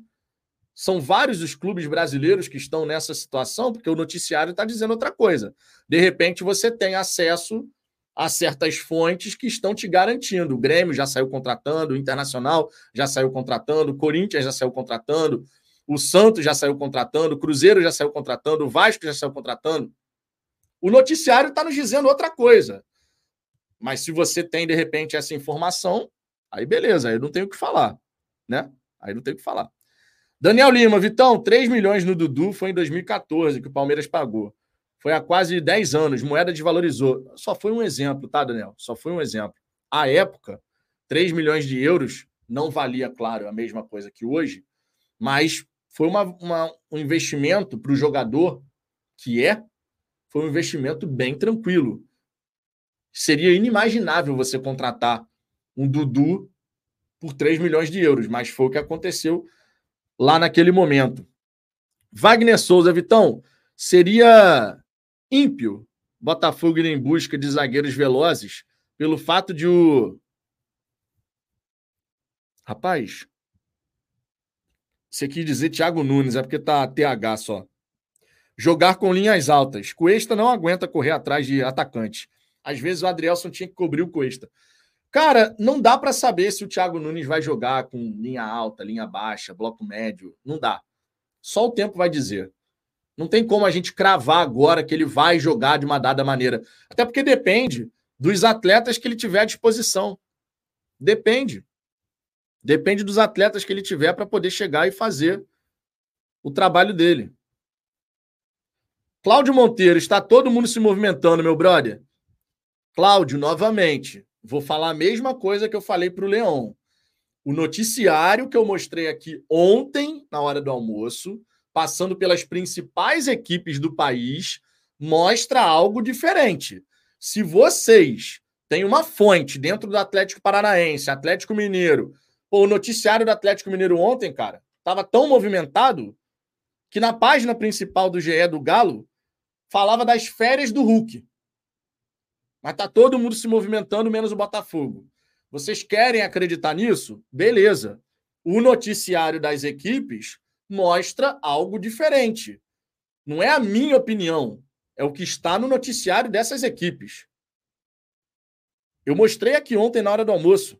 São vários os clubes brasileiros que estão nessa situação, porque o noticiário está dizendo outra coisa. De repente, você tem acesso a certas fontes que estão te garantindo. O Grêmio já saiu contratando, o Internacional já saiu contratando, o Corinthians já saiu contratando, o Santos já saiu contratando, o Cruzeiro já saiu contratando, o Vasco já saiu contratando. O noticiário está nos dizendo outra coisa. Mas se você tem, de repente, essa informação, aí beleza, aí não tem o que falar, né? Aí não tem o que falar. Daniel Lima, Vitão, 3 milhões no Dudu foi em 2014 que o Palmeiras pagou. Foi há quase 10 anos, moeda desvalorizou. Só foi um exemplo, tá, Daniel? Só foi um exemplo. À época, 3 milhões de euros não valia, claro, a mesma coisa que hoje, mas foi uma, uma um investimento para o jogador que é, foi um investimento bem tranquilo seria inimaginável você contratar um Dudu por 3 milhões de euros, mas foi o que aconteceu lá naquele momento. Wagner Souza, Vitão, seria ímpio Botafogo ir em busca de zagueiros velozes pelo fato de o. Rapaz, você quis dizer Thiago Nunes, é porque tá TH só. Jogar com linhas altas. Cuesta não aguenta correr atrás de atacante. Às vezes o Adrielson tinha que cobrir o Cuesta. Cara, não dá para saber se o Thiago Nunes vai jogar com linha alta, linha baixa, bloco médio. Não dá. Só o tempo vai dizer. Não tem como a gente cravar agora que ele vai jogar de uma dada maneira. Até porque depende dos atletas que ele tiver à disposição. Depende. Depende dos atletas que ele tiver para poder chegar e fazer o trabalho dele. Cláudio Monteiro, está todo mundo se movimentando, meu brother. Cláudio, novamente, vou falar a mesma coisa que eu falei para o Leão. O noticiário que eu mostrei aqui ontem, na hora do almoço, passando pelas principais equipes do país, mostra algo diferente. Se vocês têm uma fonte dentro do Atlético Paranaense, Atlético Mineiro, pô, o noticiário do Atlético Mineiro ontem, cara, estava tão movimentado que na página principal do GE do Galo falava das férias do Hulk. Mas tá todo mundo se movimentando, menos o Botafogo. Vocês querem acreditar nisso? Beleza. O noticiário das equipes mostra algo diferente. Não é a minha opinião, é o que está no noticiário dessas equipes. Eu mostrei aqui ontem na hora do almoço.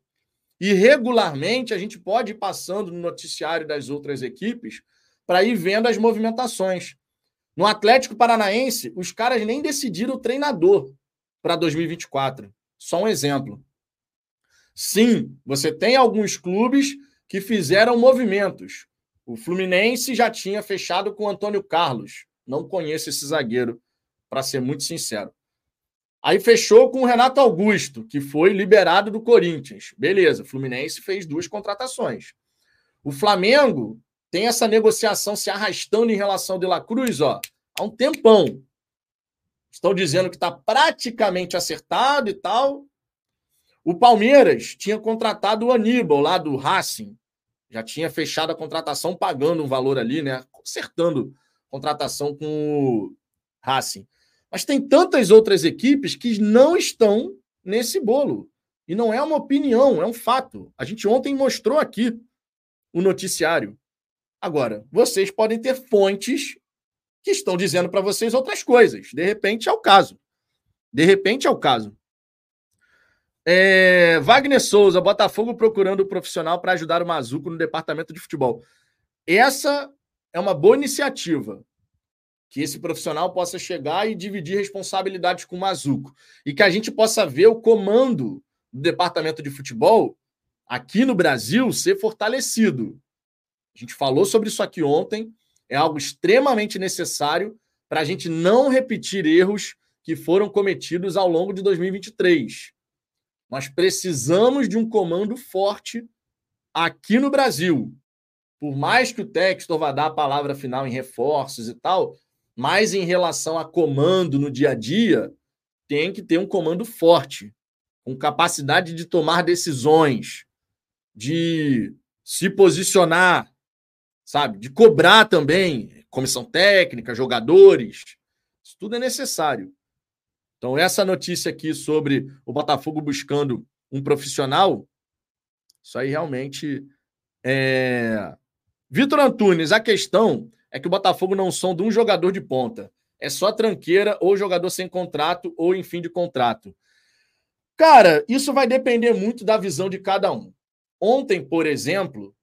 E regularmente a gente pode ir passando no noticiário das outras equipes para ir vendo as movimentações. No Atlético Paranaense, os caras nem decidiram o treinador para 2024. Só um exemplo. Sim, você tem alguns clubes que fizeram movimentos. O Fluminense já tinha fechado com o Antônio Carlos. Não conheço esse zagueiro, para ser muito sincero. Aí fechou com o Renato Augusto, que foi liberado do Corinthians. Beleza, o Fluminense fez duas contratações. O Flamengo tem essa negociação se arrastando em relação ao De La Cruz, ó, há um tempão. Estão dizendo que está praticamente acertado e tal. O Palmeiras tinha contratado o Aníbal lá do Racing. Já tinha fechado a contratação, pagando um valor ali, né? Consertando a contratação com o Racing. Mas tem tantas outras equipes que não estão nesse bolo. E não é uma opinião, é um fato. A gente ontem mostrou aqui o noticiário. Agora, vocês podem ter fontes que estão dizendo para vocês outras coisas. De repente é o caso. De repente é o caso. É, Wagner Souza, Botafogo procurando profissional para ajudar o Mazuco no departamento de futebol. Essa é uma boa iniciativa que esse profissional possa chegar e dividir responsabilidades com o Mazuco. E que a gente possa ver o comando do departamento de futebol aqui no Brasil ser fortalecido. A gente falou sobre isso aqui ontem. É algo extremamente necessário para a gente não repetir erros que foram cometidos ao longo de 2023. Nós precisamos de um comando forte aqui no Brasil. Por mais que o Textor vá dar a palavra final em reforços e tal, mas em relação a comando no dia a dia, tem que ter um comando forte, com capacidade de tomar decisões, de se posicionar, sabe? De cobrar também, comissão técnica, jogadores. Isso tudo é necessário. Então, essa notícia aqui sobre o Botafogo buscando um profissional, isso aí realmente é. Vitor Antunes, a questão é que o Botafogo não são de um jogador de ponta. É só tranqueira ou jogador sem contrato ou em fim de contrato. Cara, isso vai depender muito da visão de cada um. Ontem, por exemplo,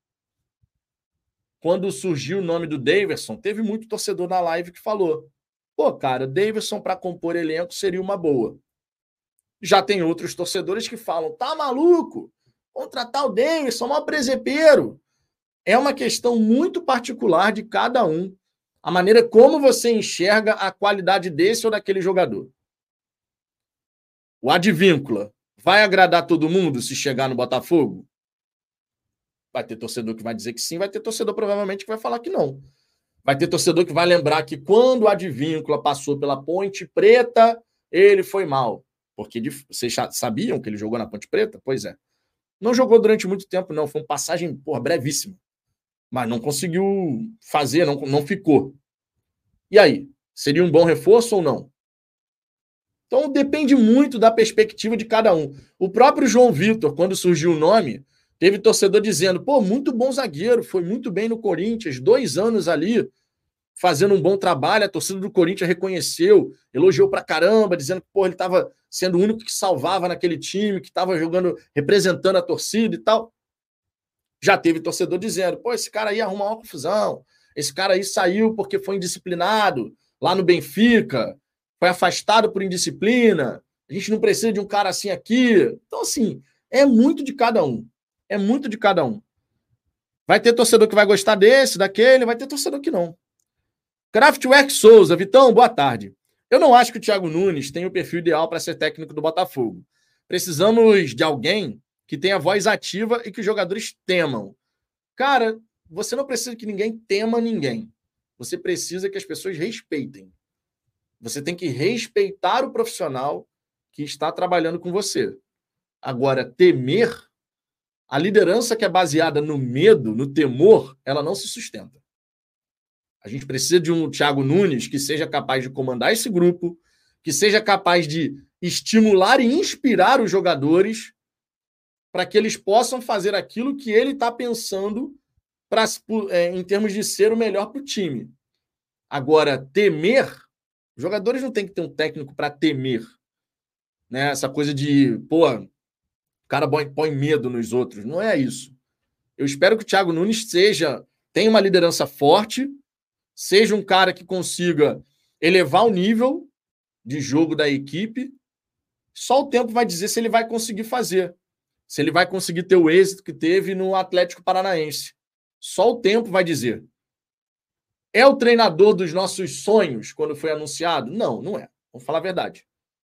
quando surgiu o nome do Daverson, teve muito torcedor na live que falou: pô, cara, Daverson para compor elenco seria uma boa. Já tem outros torcedores que falam: tá maluco? Contratar o Daverson, maior presepeiro é uma questão muito particular de cada um, a maneira como você enxerga a qualidade desse ou daquele jogador. O Advíncula vai agradar todo mundo se chegar no Botafogo? Vai ter torcedor que vai dizer que sim, vai ter torcedor provavelmente que vai falar que não. Vai ter torcedor que vai lembrar que quando o Advíncula passou pela Ponte Preta, ele foi mal. Porque vocês sabiam que ele jogou na Ponte Preta? Pois é. Não jogou durante muito tempo, não. Foi uma passagem porra, brevíssima mas não conseguiu fazer, não, não ficou. E aí? Seria um bom reforço ou não? Então depende muito da perspectiva de cada um. O próprio João Vitor, quando surgiu o nome, teve torcedor dizendo: pô, muito bom zagueiro, foi muito bem no Corinthians, dois anos ali, fazendo um bom trabalho. A torcida do Corinthians reconheceu, elogiou pra caramba, dizendo que pô, ele estava sendo o único que salvava naquele time, que estava jogando, representando a torcida e tal. Já teve torcedor dizendo: pô, esse cara aí arrumou uma confusão. Esse cara aí saiu porque foi indisciplinado lá no Benfica, foi afastado por indisciplina. A gente não precisa de um cara assim aqui. Então, assim, é muito de cada um. É muito de cada um. Vai ter torcedor que vai gostar desse, daquele, vai ter torcedor que não. Kraftwerk Souza, Vitão, boa tarde. Eu não acho que o Thiago Nunes tem o perfil ideal para ser técnico do Botafogo. Precisamos de alguém que tenha voz ativa e que os jogadores temam. Cara, você não precisa que ninguém tema ninguém. Você precisa que as pessoas respeitem. Você tem que respeitar o profissional que está trabalhando com você. Agora, temer, a liderança que é baseada no medo, no temor, ela não se sustenta. A gente precisa de um Thiago Nunes que seja capaz de comandar esse grupo, que seja capaz de estimular e inspirar os jogadores para que eles possam fazer aquilo que ele está pensando pra, é, em termos de ser o melhor para o time. Agora, temer, os jogadores não tem que ter um técnico para temer. Né? Essa coisa de, pô, cara põe medo nos outros. Não é isso. Eu espero que o Thiago Nunes seja, tenha uma liderança forte, seja um cara que consiga elevar o nível de jogo da equipe. Só o tempo vai dizer se ele vai conseguir fazer se ele vai conseguir ter o êxito que teve no Atlético Paranaense. Só o tempo vai dizer. É o treinador dos nossos sonhos quando foi anunciado? Não, não é. Vamos falar a verdade.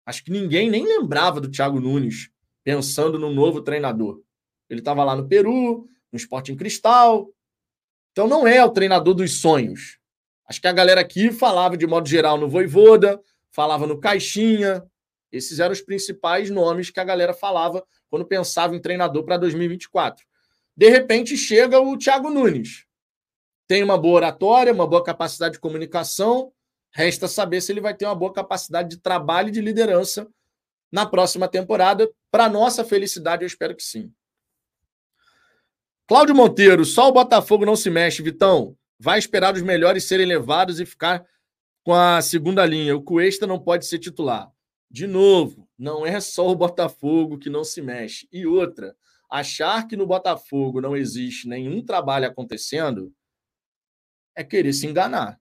Acho que ninguém nem lembrava do Thiago Nunes pensando no novo treinador. Ele estava lá no Peru, no Sporting Cristal. Então não é o treinador dos sonhos. Acho que a galera aqui falava de modo geral no Voivoda, falava no Caixinha, esses eram os principais nomes que a galera falava quando pensava em treinador para 2024. De repente chega o Thiago Nunes. Tem uma boa oratória, uma boa capacidade de comunicação. Resta saber se ele vai ter uma boa capacidade de trabalho e de liderança na próxima temporada. Para nossa felicidade, eu espero que sim. Cláudio Monteiro, só o Botafogo não se mexe, Vitão. Vai esperar os melhores serem levados e ficar com a segunda linha. O Cuesta não pode ser titular. De novo, não é só o Botafogo que não se mexe. E outra, achar que no Botafogo não existe nenhum trabalho acontecendo é querer se enganar.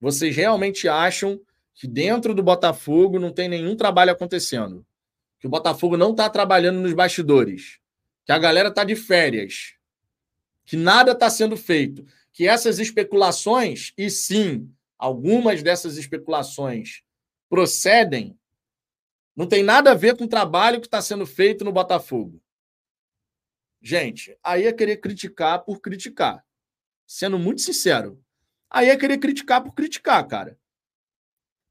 Vocês realmente acham que dentro do Botafogo não tem nenhum trabalho acontecendo? Que o Botafogo não está trabalhando nos bastidores? Que a galera está de férias? Que nada está sendo feito? Que essas especulações, e sim, algumas dessas especulações procedem, não tem nada a ver com o trabalho que está sendo feito no Botafogo. Gente, aí é querer criticar por criticar. Sendo muito sincero. Aí é querer criticar por criticar, cara.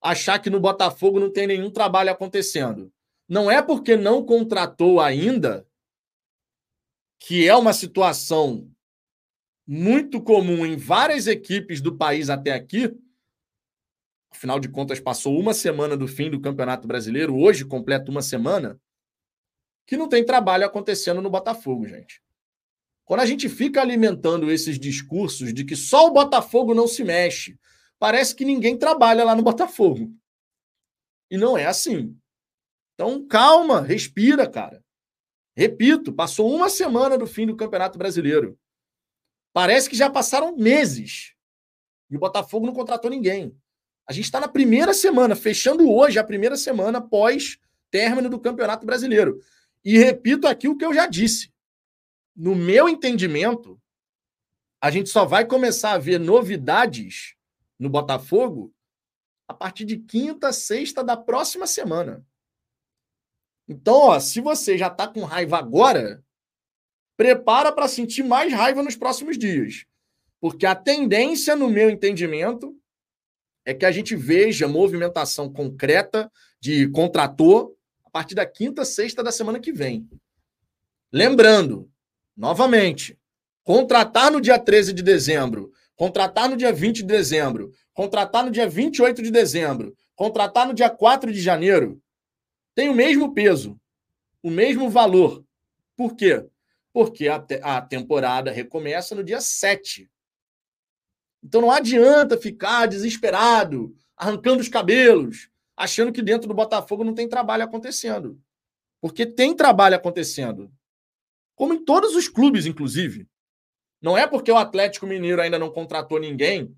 Achar que no Botafogo não tem nenhum trabalho acontecendo. Não é porque não contratou ainda, que é uma situação muito comum em várias equipes do país até aqui. Afinal de contas, passou uma semana do fim do Campeonato Brasileiro, hoje completa uma semana que não tem trabalho acontecendo no Botafogo, gente. Quando a gente fica alimentando esses discursos de que só o Botafogo não se mexe, parece que ninguém trabalha lá no Botafogo. E não é assim. Então, calma, respira, cara. Repito, passou uma semana do fim do Campeonato Brasileiro. Parece que já passaram meses. E o Botafogo não contratou ninguém. A gente está na primeira semana, fechando hoje a primeira semana pós término do Campeonato Brasileiro. E repito aqui o que eu já disse. No meu entendimento, a gente só vai começar a ver novidades no Botafogo a partir de quinta, sexta da próxima semana. Então, ó, se você já está com raiva agora, prepara para sentir mais raiva nos próximos dias. Porque a tendência, no meu entendimento, é que a gente veja movimentação concreta de contrator a partir da quinta, sexta da semana que vem. Lembrando, novamente, contratar no dia 13 de dezembro, contratar no dia 20 de dezembro, contratar no dia 28 de dezembro, contratar no dia 4 de janeiro, tem o mesmo peso, o mesmo valor. Por quê? Porque a, te a temporada recomeça no dia 7. Então não adianta ficar desesperado, arrancando os cabelos, achando que dentro do Botafogo não tem trabalho acontecendo. Porque tem trabalho acontecendo. Como em todos os clubes, inclusive. Não é porque o Atlético Mineiro ainda não contratou ninguém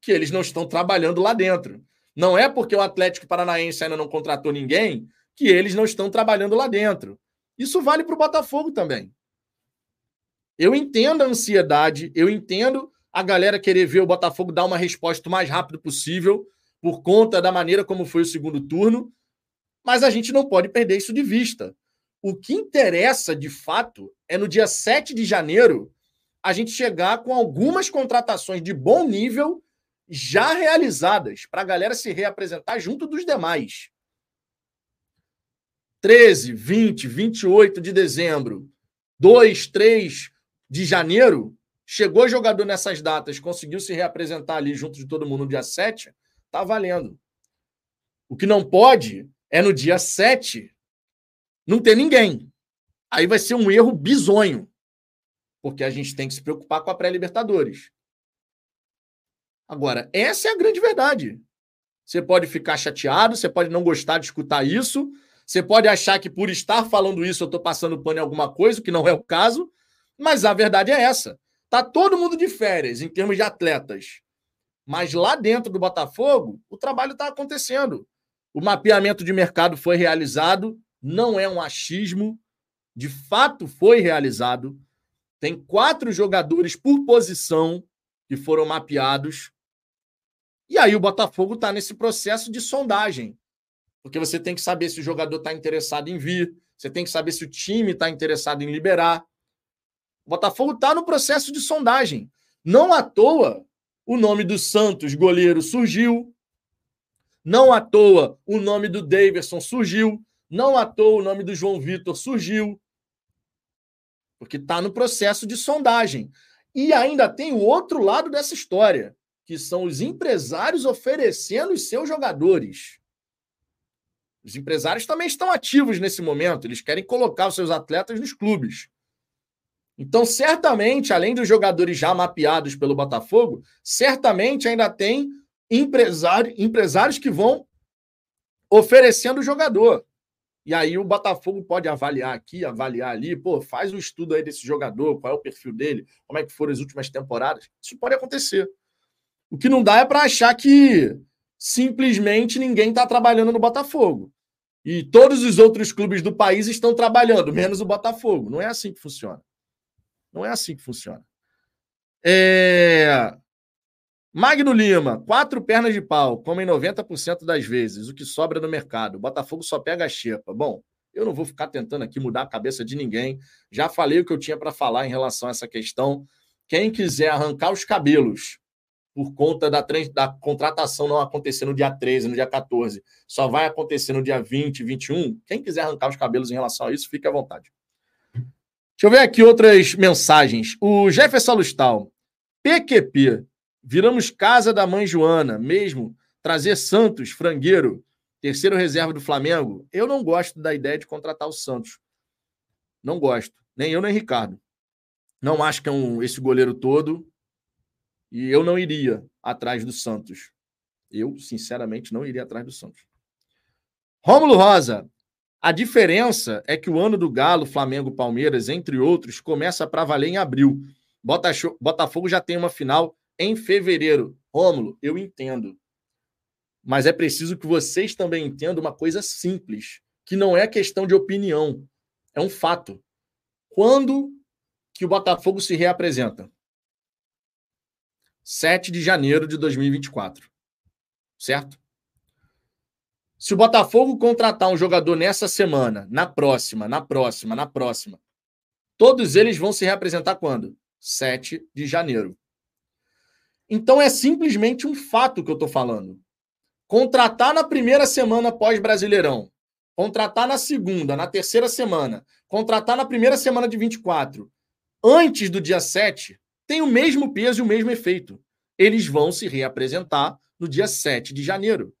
que eles não estão trabalhando lá dentro. Não é porque o Atlético Paranaense ainda não contratou ninguém que eles não estão trabalhando lá dentro. Isso vale para o Botafogo também. Eu entendo a ansiedade, eu entendo a galera querer ver o Botafogo dar uma resposta o mais rápido possível, por conta da maneira como foi o segundo turno, mas a gente não pode perder isso de vista. O que interessa, de fato, é no dia 7 de janeiro a gente chegar com algumas contratações de bom nível já realizadas, para a galera se reapresentar junto dos demais. 13, 20, 28 de dezembro, 2, 3 de janeiro, chegou jogador nessas datas, conseguiu se reapresentar ali junto de todo mundo no dia 7, Tá valendo. O que não pode é no dia 7 não ter ninguém. Aí vai ser um erro bizonho. Porque a gente tem que se preocupar com a pré-Libertadores. Agora, essa é a grande verdade. Você pode ficar chateado, você pode não gostar de escutar isso, você pode achar que por estar falando isso eu estou passando pano em alguma coisa, que não é o caso, mas a verdade é essa. Tá todo mundo de férias em termos de atletas. Mas lá dentro do Botafogo, o trabalho está acontecendo. O mapeamento de mercado foi realizado, não é um achismo, de fato foi realizado. Tem quatro jogadores por posição que foram mapeados. E aí o Botafogo está nesse processo de sondagem. Porque você tem que saber se o jogador está interessado em vir, você tem que saber se o time está interessado em liberar. O Botafogo está no processo de sondagem. Não à toa, o nome do Santos, goleiro, surgiu. Não à toa o nome do Daverson surgiu. Não à toa o nome do João Vitor surgiu. Porque está no processo de sondagem. E ainda tem o outro lado dessa história, que são os empresários oferecendo os seus jogadores. Os empresários também estão ativos nesse momento, eles querem colocar os seus atletas nos clubes. Então, certamente, além dos jogadores já mapeados pelo Botafogo, certamente ainda tem empresário, empresários que vão oferecendo o jogador. E aí o Botafogo pode avaliar aqui, avaliar ali, pô, faz um estudo aí desse jogador, qual é o perfil dele, como é que foram as últimas temporadas. Isso pode acontecer. O que não dá é para achar que simplesmente ninguém está trabalhando no Botafogo. E todos os outros clubes do país estão trabalhando, menos o Botafogo. Não é assim que funciona. Não é assim que funciona. É... Magno Lima, quatro pernas de pau, comem 90% das vezes, o que sobra no mercado. O Botafogo só pega a xepa. Bom, eu não vou ficar tentando aqui mudar a cabeça de ninguém. Já falei o que eu tinha para falar em relação a essa questão. Quem quiser arrancar os cabelos por conta da, da contratação não acontecer no dia 13, no dia 14, só vai acontecer no dia 20, 21. Quem quiser arrancar os cabelos em relação a isso, fique à vontade. Deixa eu ver aqui outras mensagens. O Jefferson Lustal. PQP. Viramos casa da mãe Joana, mesmo. Trazer Santos, frangueiro, terceiro reserva do Flamengo. Eu não gosto da ideia de contratar o Santos. Não gosto. Nem eu, nem Ricardo. Não acho que é um, esse goleiro todo. E eu não iria atrás do Santos. Eu, sinceramente, não iria atrás do Santos. Rômulo Rosa. A diferença é que o ano do Galo, Flamengo, Palmeiras, entre outros, começa para valer em abril. Botafogo já tem uma final em fevereiro. Rômulo, eu entendo. Mas é preciso que vocês também entendam uma coisa simples, que não é questão de opinião, é um fato. Quando que o Botafogo se reapresenta? 7 de janeiro de 2024. Certo? Se o Botafogo contratar um jogador nessa semana, na próxima, na próxima, na próxima, todos eles vão se reapresentar quando? 7 de janeiro. Então é simplesmente um fato que eu estou falando. Contratar na primeira semana pós-Brasileirão, contratar na segunda, na terceira semana, contratar na primeira semana de 24, antes do dia 7, tem o mesmo peso e o mesmo efeito. Eles vão se reapresentar no dia 7 de janeiro.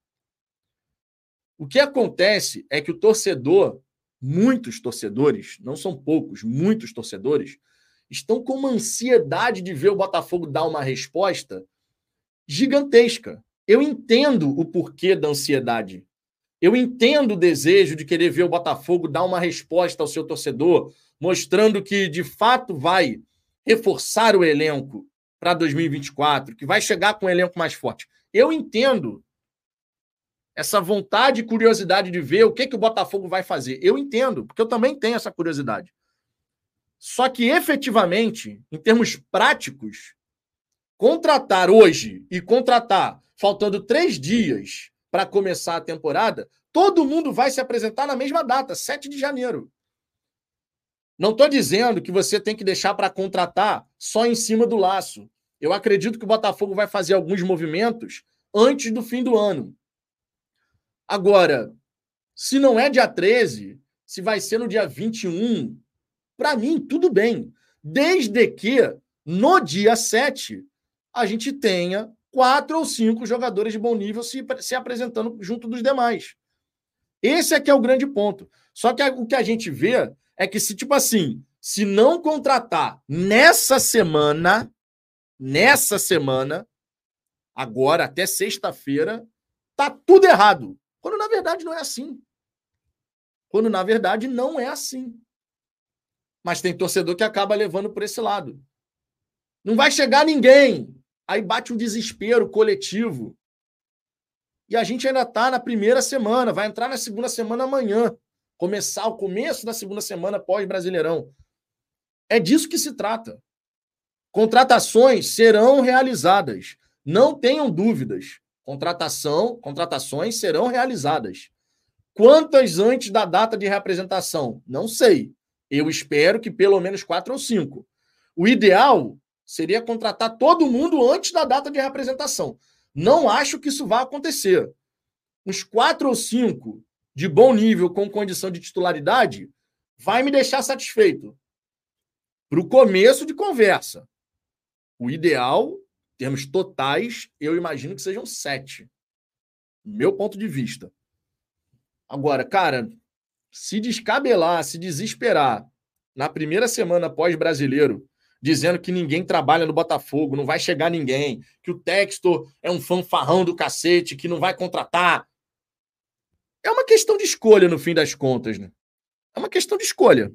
O que acontece é que o torcedor, muitos torcedores, não são poucos, muitos torcedores, estão com uma ansiedade de ver o Botafogo dar uma resposta gigantesca. Eu entendo o porquê da ansiedade. Eu entendo o desejo de querer ver o Botafogo dar uma resposta ao seu torcedor, mostrando que de fato vai reforçar o elenco para 2024, que vai chegar com um elenco mais forte. Eu entendo essa vontade e curiosidade de ver o que, que o Botafogo vai fazer. Eu entendo, porque eu também tenho essa curiosidade. Só que efetivamente, em termos práticos, contratar hoje e contratar faltando três dias para começar a temporada, todo mundo vai se apresentar na mesma data, 7 de janeiro. Não estou dizendo que você tem que deixar para contratar só em cima do laço. Eu acredito que o Botafogo vai fazer alguns movimentos antes do fim do ano. Agora, se não é dia 13, se vai ser no dia 21, para mim, tudo bem. Desde que no dia 7 a gente tenha quatro ou cinco jogadores de bom nível se, se apresentando junto dos demais. Esse é que é o grande ponto. Só que o que a gente vê é que se, tipo assim, se não contratar nessa semana, nessa semana, agora até sexta-feira, tá tudo errado. Quando na verdade não é assim. Quando na verdade não é assim. Mas tem torcedor que acaba levando por esse lado. Não vai chegar ninguém. Aí bate um desespero coletivo. E a gente ainda está na primeira semana, vai entrar na segunda semana amanhã começar o começo da segunda semana pós-Brasileirão. É disso que se trata. Contratações serão realizadas. Não tenham dúvidas. Contratação, contratações serão realizadas. Quantas antes da data de representação? Não sei. Eu espero que pelo menos quatro ou cinco. O ideal seria contratar todo mundo antes da data de representação. Não acho que isso vá acontecer. Uns quatro ou cinco de bom nível com condição de titularidade, vai me deixar satisfeito. Para o começo de conversa. O ideal, termos totais, eu imagino que sejam sete. Meu ponto de vista. Agora, cara, se descabelar, se desesperar na primeira semana pós-brasileiro, dizendo que ninguém trabalha no Botafogo, não vai chegar ninguém, que o Textor é um fanfarrão do cacete, que não vai contratar. É uma questão de escolha, no fim das contas, né? É uma questão de escolha.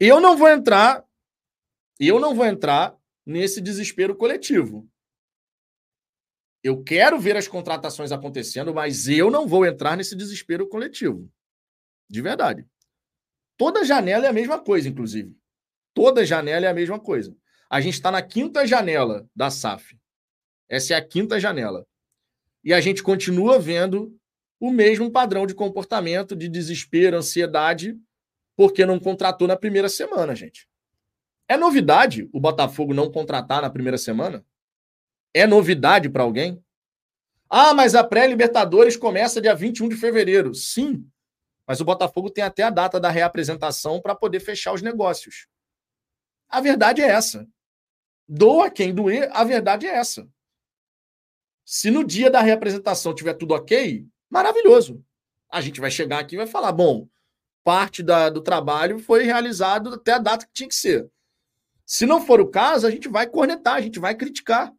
Eu não vou entrar, eu não vou entrar nesse desespero coletivo. Eu quero ver as contratações acontecendo, mas eu não vou entrar nesse desespero coletivo. De verdade. Toda janela é a mesma coisa, inclusive. Toda janela é a mesma coisa. A gente está na quinta janela da SAF. Essa é a quinta janela. E a gente continua vendo o mesmo padrão de comportamento, de desespero, ansiedade, porque não contratou na primeira semana, gente. É novidade o Botafogo não contratar na primeira semana? É novidade para alguém? Ah, mas a pré-Libertadores começa dia 21 de fevereiro. Sim, mas o Botafogo tem até a data da reapresentação para poder fechar os negócios. A verdade é essa. Doa quem doer, a verdade é essa. Se no dia da reapresentação tiver tudo ok, maravilhoso. A gente vai chegar aqui e vai falar: bom, parte da, do trabalho foi realizado até a data que tinha que ser. Se não for o caso, a gente vai cornetar, a gente vai criticar.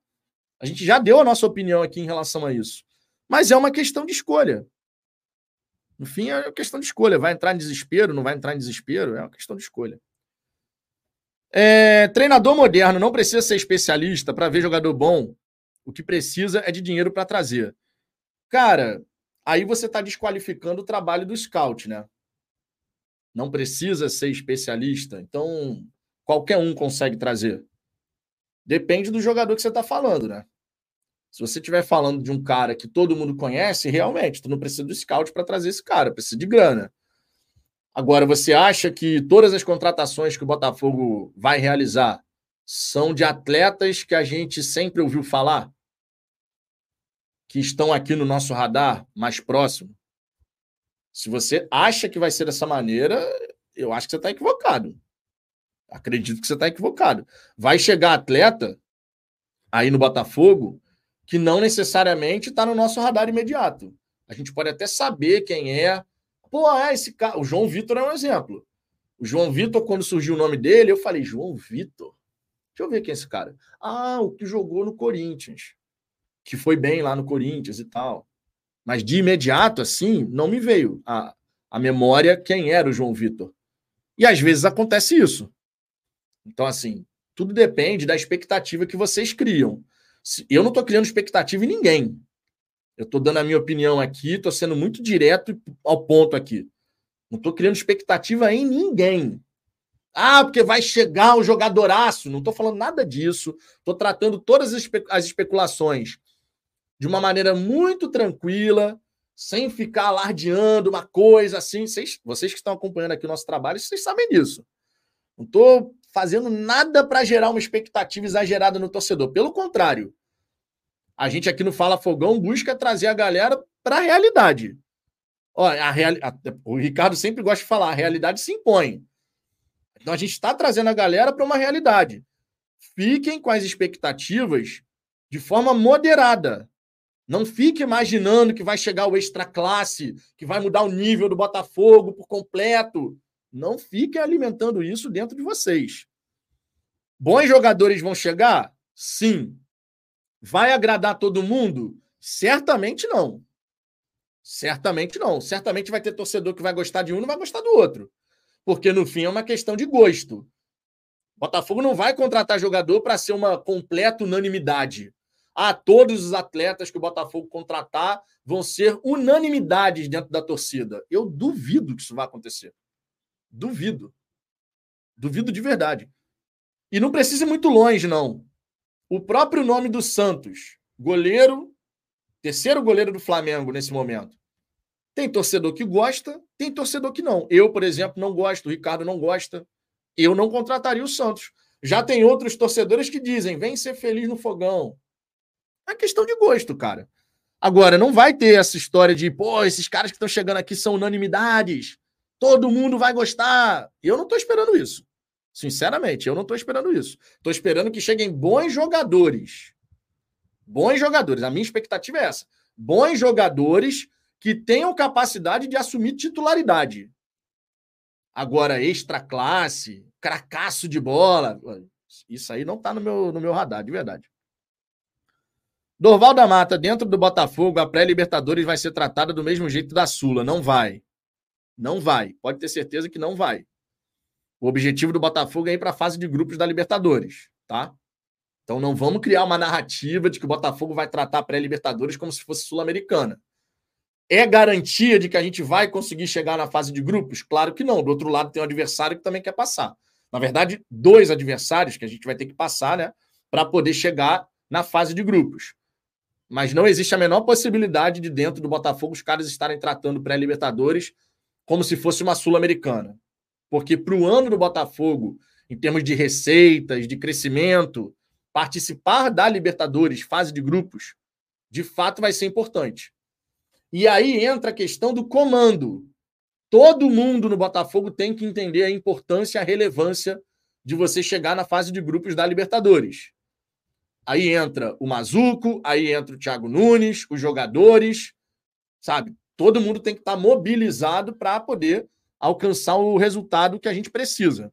A gente já deu a nossa opinião aqui em relação a isso. Mas é uma questão de escolha. No fim, é uma questão de escolha. Vai entrar em desespero, não vai entrar em desespero? É uma questão de escolha. É, treinador moderno não precisa ser especialista para ver jogador bom. O que precisa é de dinheiro para trazer. Cara, aí você está desqualificando o trabalho do scout, né? Não precisa ser especialista. Então, qualquer um consegue trazer. Depende do jogador que você está falando, né? Se você estiver falando de um cara que todo mundo conhece, realmente, tu não precisa do scout para trazer esse cara, precisa de grana. Agora, você acha que todas as contratações que o Botafogo vai realizar são de atletas que a gente sempre ouviu falar? Que estão aqui no nosso radar mais próximo? Se você acha que vai ser dessa maneira, eu acho que você está equivocado. Acredito que você está equivocado. Vai chegar atleta aí no Botafogo que não necessariamente está no nosso radar imediato. A gente pode até saber quem é. Pô, é esse cara. O João Vitor é um exemplo. O João Vitor, quando surgiu o nome dele, eu falei: João Vitor? Deixa eu ver quem é esse cara. Ah, o que jogou no Corinthians. Que foi bem lá no Corinthians e tal. Mas de imediato, assim, não me veio a, a memória quem era o João Vitor. E às vezes acontece isso. Então, assim, tudo depende da expectativa que vocês criam. Eu não estou criando expectativa em ninguém. Eu estou dando a minha opinião aqui, estou sendo muito direto ao ponto aqui. Não estou criando expectativa em ninguém. Ah, porque vai chegar o jogadoraço. Não estou falando nada disso. Estou tratando todas as especulações de uma maneira muito tranquila, sem ficar alardeando uma coisa assim. Vocês, vocês que estão acompanhando aqui o nosso trabalho, vocês sabem disso. Não estou fazendo nada para gerar uma expectativa exagerada no torcedor. Pelo contrário, a gente aqui no Fala Fogão busca trazer a galera para a realidade. Ó, a real... O Ricardo sempre gosta de falar, a realidade se impõe. Então a gente está trazendo a galera para uma realidade. Fiquem com as expectativas de forma moderada. Não fique imaginando que vai chegar o extra classe, que vai mudar o nível do Botafogo por completo. Não fiquem alimentando isso dentro de vocês. Bons jogadores vão chegar? Sim. Vai agradar todo mundo? Certamente não. Certamente não. Certamente vai ter torcedor que vai gostar de um e não vai gostar do outro. Porque no fim é uma questão de gosto. Botafogo não vai contratar jogador para ser uma completa unanimidade. Ah, todos os atletas que o Botafogo contratar vão ser unanimidades dentro da torcida. Eu duvido que isso vai acontecer. Duvido. Duvido de verdade. E não precisa ir muito longe, não. O próprio nome do Santos, goleiro, terceiro goleiro do Flamengo nesse momento. Tem torcedor que gosta, tem torcedor que não. Eu, por exemplo, não gosto, o Ricardo não gosta. Eu não contrataria o Santos. Já tem outros torcedores que dizem: vem ser feliz no fogão. É questão de gosto, cara. Agora, não vai ter essa história de, pô, esses caras que estão chegando aqui são unanimidades. Todo mundo vai gostar. Eu não estou esperando isso. Sinceramente, eu não estou esperando isso. Estou esperando que cheguem bons jogadores. Bons jogadores. A minha expectativa é essa. Bons jogadores que tenham capacidade de assumir titularidade. Agora, extra classe, cracaço de bola. Isso aí não está no meu, no meu radar, de verdade. Dorval da Mata, dentro do Botafogo, a pré-Libertadores vai ser tratada do mesmo jeito da Sula. Não vai. Não vai. Pode ter certeza que não vai. O objetivo do Botafogo é ir para a fase de grupos da Libertadores, tá? Então não vamos criar uma narrativa de que o Botafogo vai tratar a pré-Libertadores como se fosse sul-americana. É garantia de que a gente vai conseguir chegar na fase de grupos? Claro que não. Do outro lado tem um adversário que também quer passar. Na verdade, dois adversários que a gente vai ter que passar, né, para poder chegar na fase de grupos. Mas não existe a menor possibilidade de dentro do Botafogo os caras estarem tratando pré-Libertadores como se fosse uma sul-americana. Porque para o ano do Botafogo, em termos de receitas, de crescimento, participar da Libertadores, fase de grupos, de fato vai ser importante. E aí entra a questão do comando. Todo mundo no Botafogo tem que entender a importância a relevância de você chegar na fase de grupos da Libertadores. Aí entra o Mazuco, aí entra o Thiago Nunes, os jogadores, sabe? Todo mundo tem que estar mobilizado para poder alcançar o resultado que a gente precisa.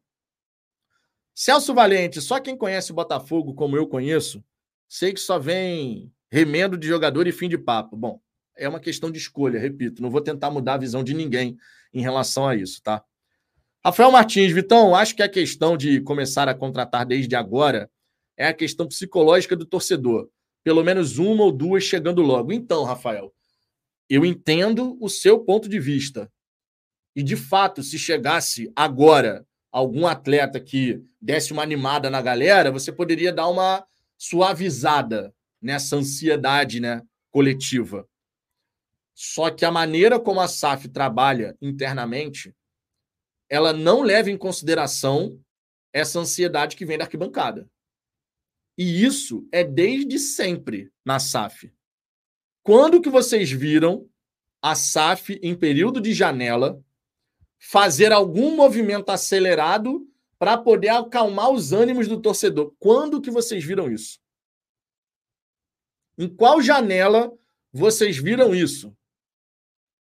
Celso Valente, só quem conhece o Botafogo como eu conheço, sei que só vem remendo de jogador e fim de papo. Bom, é uma questão de escolha, repito, não vou tentar mudar a visão de ninguém em relação a isso, tá? Rafael Martins, Vitão, acho que a questão de começar a contratar desde agora é a questão psicológica do torcedor. Pelo menos uma ou duas chegando logo. Então, Rafael, eu entendo o seu ponto de vista. E, de fato, se chegasse agora algum atleta que desse uma animada na galera, você poderia dar uma suavizada nessa ansiedade né, coletiva. Só que a maneira como a SAF trabalha internamente, ela não leva em consideração essa ansiedade que vem da arquibancada. E isso é desde sempre na SAF. Quando que vocês viram a SAF em período de janela fazer algum movimento acelerado para poder acalmar os ânimos do torcedor. Quando que vocês viram isso? Em qual janela vocês viram isso?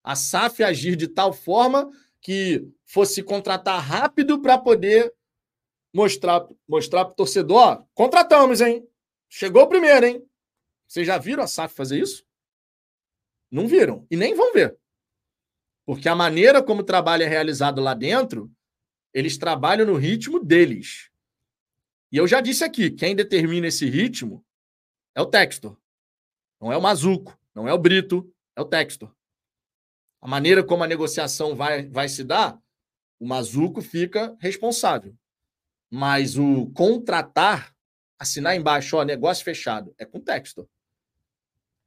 A SAF agir de tal forma que fosse contratar rápido para poder mostrar mostrar para o torcedor, ó, contratamos, hein? Chegou o primeiro, hein? Vocês já viram a SAF fazer isso? Não viram e nem vão ver. Porque a maneira como o trabalho é realizado lá dentro, eles trabalham no ritmo deles. E eu já disse aqui, quem determina esse ritmo é o Textor. Não é o Mazuco, não é o Brito, é o Textor. A maneira como a negociação vai, vai se dar, o Mazuco fica responsável. Mas o contratar, assinar embaixo, ó, negócio fechado, é com o.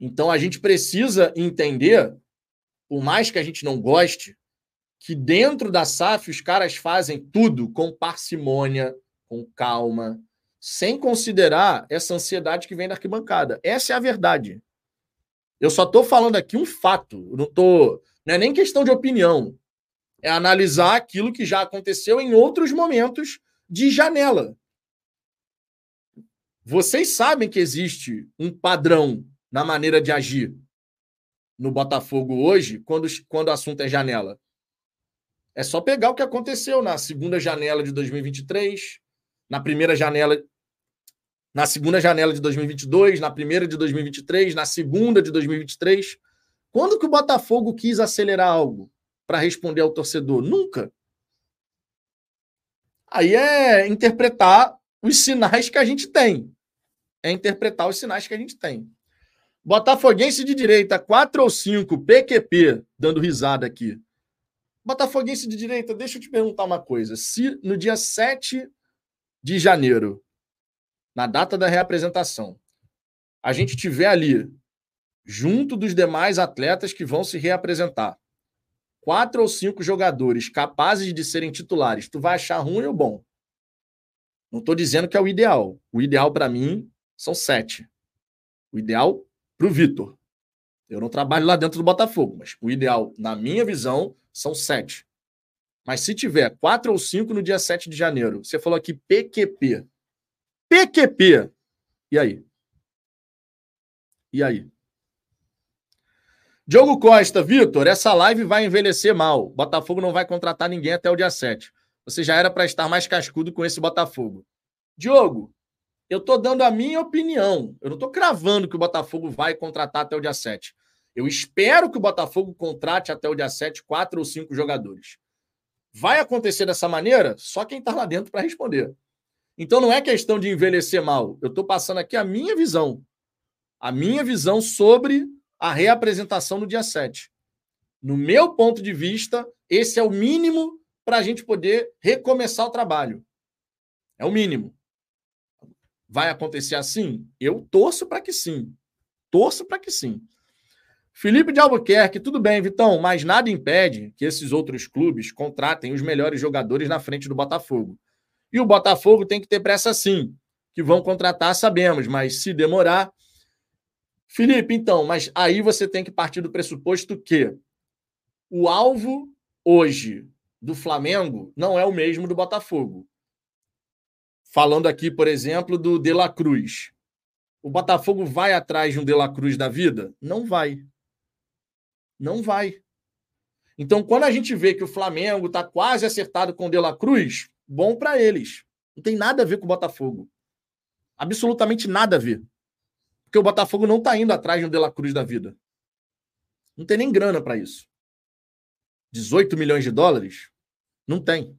Então a gente precisa entender por mais que a gente não goste, que dentro da SAF os caras fazem tudo com parcimônia, com calma, sem considerar essa ansiedade que vem da arquibancada. Essa é a verdade. Eu só estou falando aqui um fato. Não tô, não é nem questão de opinião. É analisar aquilo que já aconteceu em outros momentos de janela. Vocês sabem que existe um padrão na maneira de agir no Botafogo hoje, quando, quando o assunto é janela? É só pegar o que aconteceu na segunda janela de 2023, na primeira janela, na segunda janela de 2022, na primeira de 2023, na segunda de 2023. Quando que o Botafogo quis acelerar algo para responder ao torcedor? Nunca. Aí é interpretar os sinais que a gente tem. É interpretar os sinais que a gente tem. Botafoguense de direita, 4 ou 5, PQP, dando risada aqui. Botafoguense de direita, deixa eu te perguntar uma coisa. Se no dia 7 de janeiro, na data da reapresentação, a gente tiver ali, junto dos demais atletas que vão se reapresentar, quatro ou cinco jogadores capazes de serem titulares, tu vai achar ruim ou bom? Não estou dizendo que é o ideal. O ideal para mim são sete. O ideal para o Vitor. Eu não trabalho lá dentro do Botafogo, mas o ideal, na minha visão, são sete. Mas se tiver quatro ou cinco no dia 7 de janeiro, você falou aqui PQP. PQP. E aí? E aí? Diogo Costa, Vitor, essa live vai envelhecer mal. Botafogo não vai contratar ninguém até o dia 7. Você já era para estar mais cascudo com esse Botafogo. Diogo, eu estou dando a minha opinião. Eu não estou cravando que o Botafogo vai contratar até o dia 7. Eu espero que o Botafogo contrate até o dia 7 quatro ou cinco jogadores. Vai acontecer dessa maneira? Só quem está lá dentro para responder. Então não é questão de envelhecer mal. Eu estou passando aqui a minha visão. A minha visão sobre a reapresentação no dia 7. No meu ponto de vista, esse é o mínimo para a gente poder recomeçar o trabalho. É o mínimo. Vai acontecer assim? Eu torço para que sim. Torço para que sim. Felipe de Albuquerque, tudo bem, Vitão, mas nada impede que esses outros clubes contratem os melhores jogadores na frente do Botafogo. E o Botafogo tem que ter pressa sim, que vão contratar, sabemos, mas se demorar. Felipe, então, mas aí você tem que partir do pressuposto que o alvo hoje do Flamengo não é o mesmo do Botafogo. Falando aqui, por exemplo, do De La Cruz. O Botafogo vai atrás de um De La Cruz da vida? Não vai. Não vai. Então, quando a gente vê que o Flamengo está quase acertado com o De La Cruz, bom para eles. Não tem nada a ver com o Botafogo. Absolutamente nada a ver. Porque o Botafogo não está indo atrás de um De La Cruz da vida. Não tem nem grana para isso. 18 milhões de dólares? Não tem.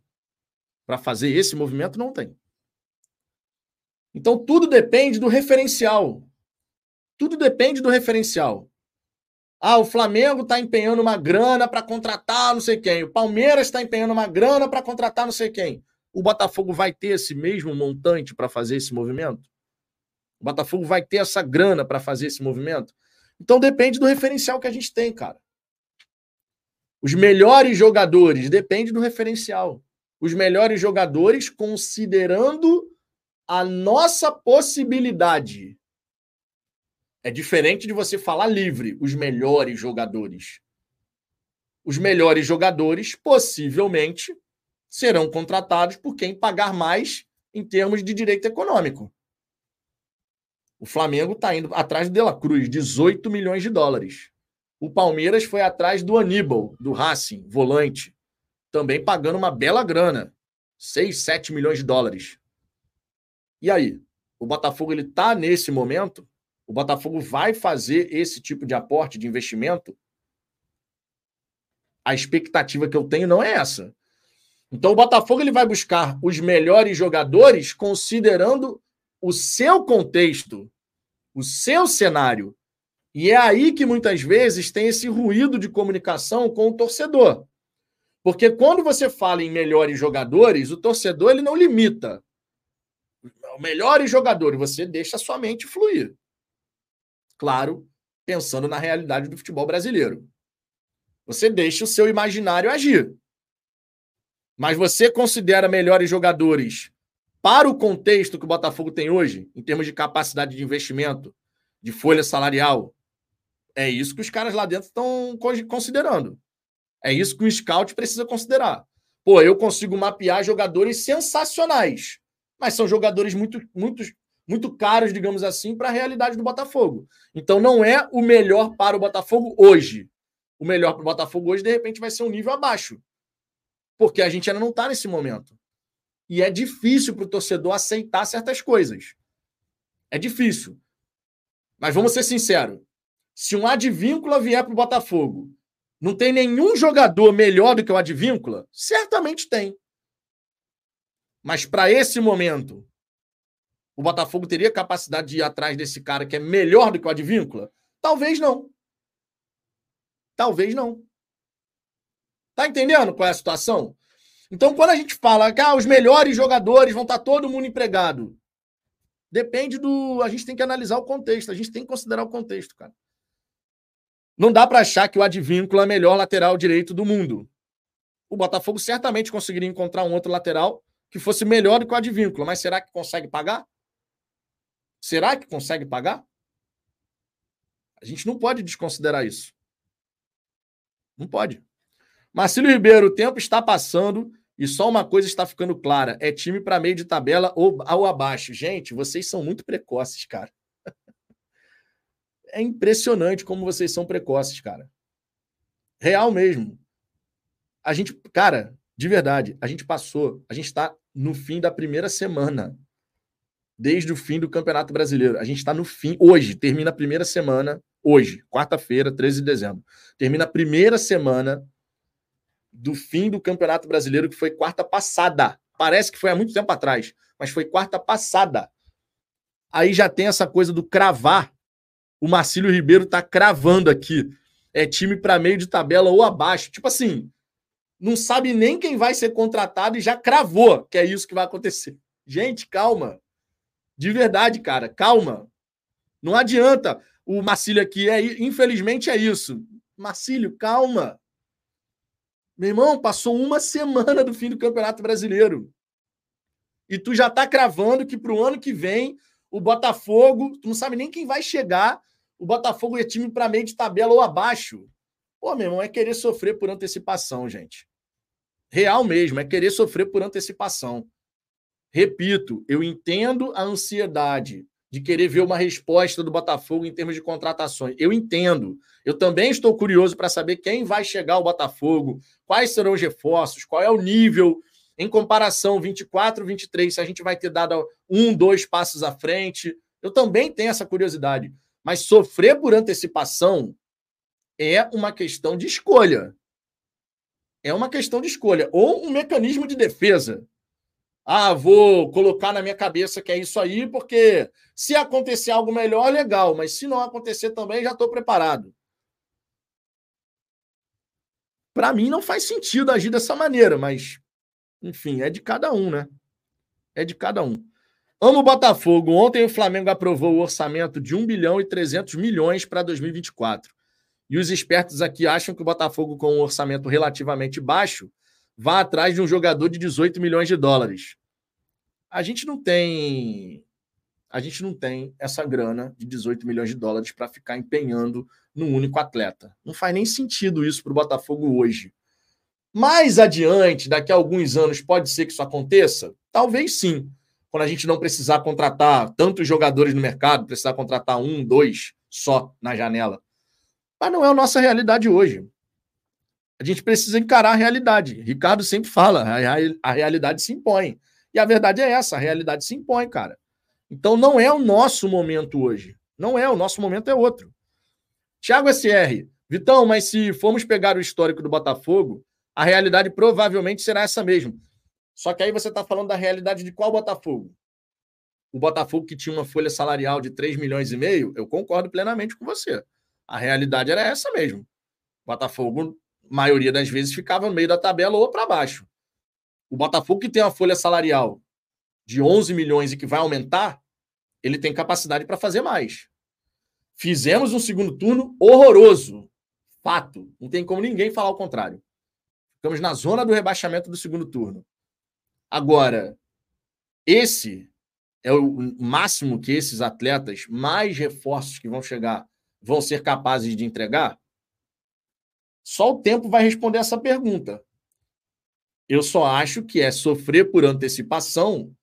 Para fazer esse movimento, não tem. Então, tudo depende do referencial. Tudo depende do referencial. Ah, o Flamengo está empenhando uma grana para contratar não sei quem. O Palmeiras está empenhando uma grana para contratar não sei quem. O Botafogo vai ter esse mesmo montante para fazer esse movimento? O Botafogo vai ter essa grana para fazer esse movimento? Então depende do referencial que a gente tem, cara. Os melhores jogadores, depende do referencial. Os melhores jogadores considerando a nossa possibilidade. É diferente de você falar livre, os melhores jogadores. Os melhores jogadores possivelmente serão contratados por quem pagar mais em termos de direito econômico. O Flamengo está indo atrás do De La Cruz, 18 milhões de dólares. O Palmeiras foi atrás do Aníbal, do Racing, volante, também pagando uma bela grana, 6, 7 milhões de dólares. E aí? O Botafogo ele tá nesse momento? O Botafogo vai fazer esse tipo de aporte de investimento? A expectativa que eu tenho não é essa. Então o Botafogo ele vai buscar os melhores jogadores considerando o seu contexto, o seu cenário, e é aí que muitas vezes tem esse ruído de comunicação com o torcedor. Porque quando você fala em melhores jogadores, o torcedor ele não limita. Melhores jogadores, você deixa a sua mente fluir. Claro, pensando na realidade do futebol brasileiro. Você deixa o seu imaginário agir. Mas você considera melhores jogadores para o contexto que o Botafogo tem hoje, em termos de capacidade de investimento, de folha salarial, é isso que os caras lá dentro estão considerando. É isso que o scout precisa considerar. Pô, eu consigo mapear jogadores sensacionais, mas são jogadores muito, muito, muito caros, digamos assim, para a realidade do Botafogo. Então não é o melhor para o Botafogo hoje. O melhor para o Botafogo hoje, de repente, vai ser um nível abaixo. Porque a gente ainda não está nesse momento. E é difícil para o torcedor aceitar certas coisas. É difícil. Mas vamos ser sinceros. Se um Advíncula vier para o Botafogo, não tem nenhum jogador melhor do que o Advíncula? Certamente tem. Mas para esse momento, o Botafogo teria capacidade de ir atrás desse cara que é melhor do que o Advíncula? Talvez não. Talvez não. Tá entendendo qual é a situação? Então, quando a gente fala que ah, os melhores jogadores vão estar tá todo mundo empregado, depende do. A gente tem que analisar o contexto, a gente tem que considerar o contexto, cara. Não dá para achar que o Advíncula é o melhor lateral direito do mundo. O Botafogo certamente conseguiria encontrar um outro lateral que fosse melhor do que o Advíncula, mas será que consegue pagar? Será que consegue pagar? A gente não pode desconsiderar isso. Não pode. Marcelo Ribeiro, o tempo está passando e só uma coisa está ficando clara: é time para meio de tabela ou, ou abaixo. Gente, vocês são muito precoces, cara. É impressionante como vocês são precoces, cara. Real mesmo. A gente, cara, de verdade, a gente passou, a gente está no fim da primeira semana, desde o fim do Campeonato Brasileiro. A gente está no fim, hoje, termina a primeira semana, hoje, quarta-feira, 13 de dezembro. Termina a primeira semana do fim do Campeonato Brasileiro, que foi quarta passada. Parece que foi há muito tempo atrás, mas foi quarta passada. Aí já tem essa coisa do cravar. O Marcílio Ribeiro tá cravando aqui. É time para meio de tabela ou abaixo. Tipo assim, não sabe nem quem vai ser contratado e já cravou que é isso que vai acontecer. Gente, calma. De verdade, cara, calma. Não adianta. O Marcílio aqui é, infelizmente, é isso. Marcílio, calma. Meu irmão, passou uma semana do fim do Campeonato Brasileiro. E tu já tá cravando que pro ano que vem o Botafogo, tu não sabe nem quem vai chegar. O Botafogo é time para meio de tabela ou abaixo. Pô, meu irmão, é querer sofrer por antecipação, gente. Real mesmo, é querer sofrer por antecipação. Repito, eu entendo a ansiedade de querer ver uma resposta do Botafogo em termos de contratações. Eu entendo. Eu também estou curioso para saber quem vai chegar ao Botafogo, quais serão os reforços, qual é o nível em comparação 24, 23, se a gente vai ter dado um, dois passos à frente. Eu também tenho essa curiosidade. Mas sofrer por antecipação é uma questão de escolha. É uma questão de escolha. Ou um mecanismo de defesa. Ah, vou colocar na minha cabeça que é isso aí, porque se acontecer algo melhor, legal, mas se não acontecer também, já estou preparado. Para mim, não faz sentido agir dessa maneira, mas, enfim, é de cada um, né? É de cada um. Amo o Botafogo. Ontem o Flamengo aprovou o orçamento de 1 bilhão e 300 milhões para 2024. E os espertos aqui acham que o Botafogo, com um orçamento relativamente baixo, vá atrás de um jogador de 18 milhões de dólares. A gente não tem. A gente não tem essa grana de 18 milhões de dólares para ficar empenhando num único atleta. Não faz nem sentido isso para o Botafogo hoje. Mais adiante, daqui a alguns anos, pode ser que isso aconteça? Talvez sim. Quando a gente não precisar contratar tantos jogadores no mercado, precisar contratar um, dois só na janela. Mas não é a nossa realidade hoje. A gente precisa encarar a realidade. Ricardo sempre fala, a, realidade se impõe. E a verdade é essa, a realidade se impõe, cara. Então não é o nosso momento hoje. Não é, o nosso momento é outro. Tiago SR, Vitão, mas se formos pegar o histórico do Botafogo, a realidade provavelmente será essa mesmo. Só que aí você está falando da realidade de qual Botafogo? O Botafogo que tinha uma folha salarial de 3 milhões e meio, eu concordo plenamente com você. A realidade era essa mesmo. O Botafogo, maioria das vezes, ficava no meio da tabela ou para baixo. O Botafogo que tem uma folha salarial de 11 milhões e que vai aumentar, ele tem capacidade para fazer mais. Fizemos um segundo turno horroroso. Fato. Não tem como ninguém falar o contrário. Ficamos na zona do rebaixamento do segundo turno. Agora, esse é o máximo que esses atletas, mais reforços que vão chegar vão ser capazes de entregar? Só o tempo vai responder essa pergunta. Eu só acho que é sofrer por antecipação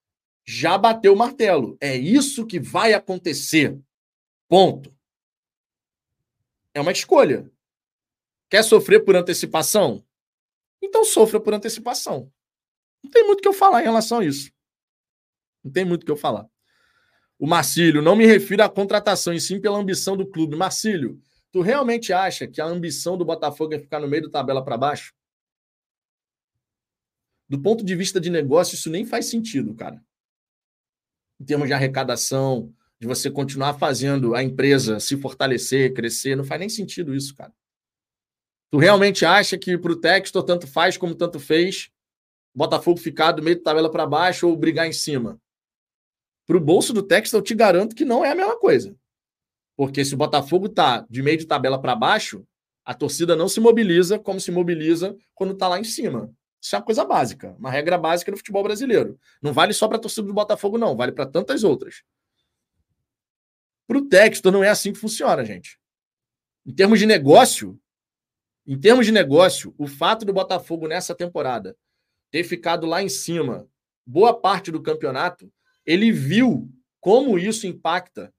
já bateu o martelo. É isso que vai acontecer. Ponto. É uma escolha. Quer sofrer por antecipação? Então sofra por antecipação. Não tem muito o que eu falar em relação a isso. Não tem muito o que eu falar. O Marcílio, não me refiro à contratação, e sim pela ambição do clube. Marcílio, tu realmente acha que a ambição do Botafogo é ficar no meio da tabela para baixo? Do ponto de vista de negócio, isso nem faz sentido, cara. Em termos de arrecadação, de você continuar fazendo a empresa se fortalecer, crescer, não faz nem sentido isso, cara. Tu realmente acha que para o Textor tanto faz como tanto fez Botafogo ficar do meio da tabela para baixo ou brigar em cima? Para o bolso do Texas, eu te garanto que não é a mesma coisa. Porque se o Botafogo tá de meio de tabela para baixo, a torcida não se mobiliza como se mobiliza quando está lá em cima. Isso é uma coisa básica, uma regra básica do futebol brasileiro. Não vale só para a torcida do Botafogo, não, vale para tantas outras. Para o Textor não é assim que funciona, gente. Em termos de negócio, em termos de negócio, o fato do Botafogo nessa temporada ter ficado lá em cima boa parte do campeonato ele viu como isso impacta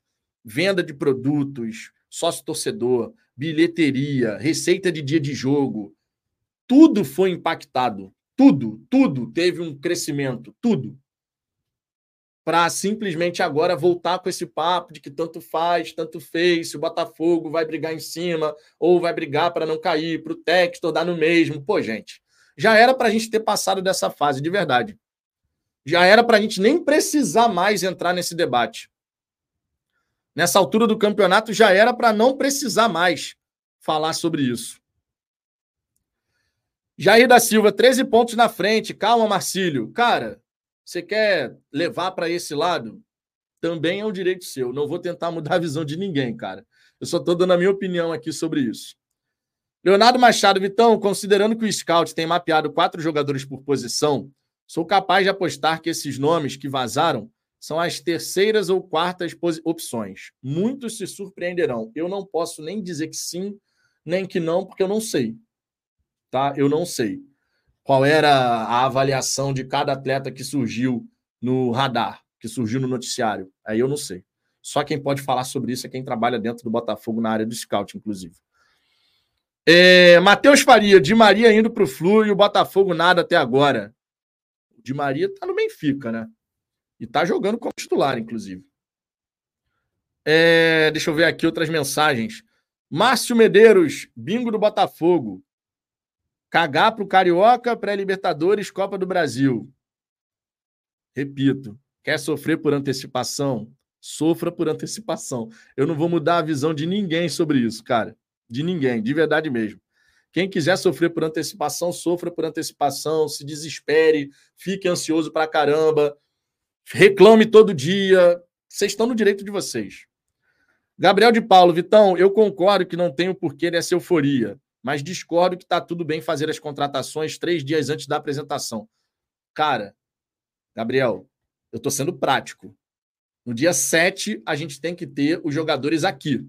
venda de produtos, sócio-torcedor, bilheteria, receita de dia de jogo. Tudo foi impactado. Tudo, tudo teve um crescimento. Tudo. Para simplesmente agora voltar com esse papo de que tanto faz, tanto fez, se o Botafogo vai brigar em cima ou vai brigar para não cair, para o Textor dar no mesmo. Pô, gente, já era para a gente ter passado dessa fase, de verdade. Já era para a gente nem precisar mais entrar nesse debate. Nessa altura do campeonato já era para não precisar mais falar sobre isso. Jair da Silva, 13 pontos na frente. Calma, Marcílio. Cara, você quer levar para esse lado? Também é um direito seu. Não vou tentar mudar a visão de ninguém, cara. Eu só estou dando a minha opinião aqui sobre isso. Leonardo Machado, Vitão, considerando que o Scout tem mapeado quatro jogadores por posição, sou capaz de apostar que esses nomes que vazaram são as terceiras ou quartas opções. Muitos se surpreenderão. Eu não posso nem dizer que sim, nem que não, porque eu não sei. Tá? Eu não sei qual era a avaliação de cada atleta que surgiu no radar, que surgiu no noticiário. Aí eu não sei. Só quem pode falar sobre isso é quem trabalha dentro do Botafogo na área do scout, inclusive. É, Matheus Faria, de Maria indo para o Flu e o Botafogo nada até agora. De Maria tá no Benfica, né? E tá jogando como titular, inclusive. É, deixa eu ver aqui outras mensagens. Márcio Medeiros, bingo do Botafogo. Cagar pro Carioca, pré-Libertadores, Copa do Brasil. Repito, quer sofrer por antecipação? Sofra por antecipação. Eu não vou mudar a visão de ninguém sobre isso, cara. De ninguém, de verdade mesmo. Quem quiser sofrer por antecipação, sofra por antecipação, se desespere, fique ansioso pra caramba, reclame todo dia. Vocês estão no direito de vocês. Gabriel de Paulo, Vitão, eu concordo que não tenho porquê dessa euforia, mas discordo que está tudo bem fazer as contratações três dias antes da apresentação. Cara, Gabriel, eu estou sendo prático. No dia 7, a gente tem que ter os jogadores aqui.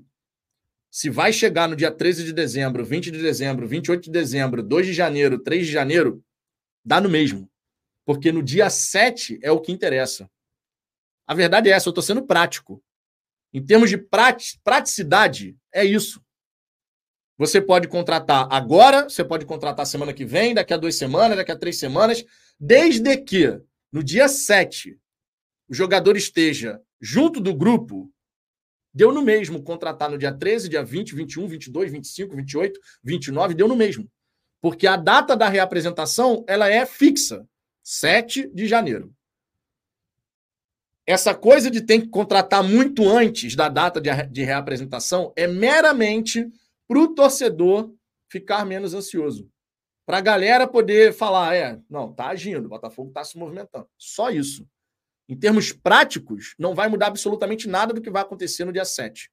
Se vai chegar no dia 13 de dezembro, 20 de dezembro, 28 de dezembro, 2 de janeiro, 3 de janeiro, dá no mesmo. Porque no dia 7 é o que interessa. A verdade é essa, eu estou sendo prático. Em termos de praticidade, é isso. Você pode contratar agora, você pode contratar semana que vem, daqui a duas semanas, daqui a três semanas, desde que no dia 7 o jogador esteja junto do grupo Deu no mesmo contratar no dia 13, dia 20, 21, 22, 25, 28, 29, deu no mesmo. Porque a data da reapresentação ela é fixa, 7 de janeiro. Essa coisa de ter que contratar muito antes da data de, reapresentação é meramente para o torcedor ficar menos ansioso. Para a galera poder falar, é, não, tá agindo, o Botafogo está se movimentando. Só isso em termos práticos, não vai mudar absolutamente nada do que vai acontecer no dia 7.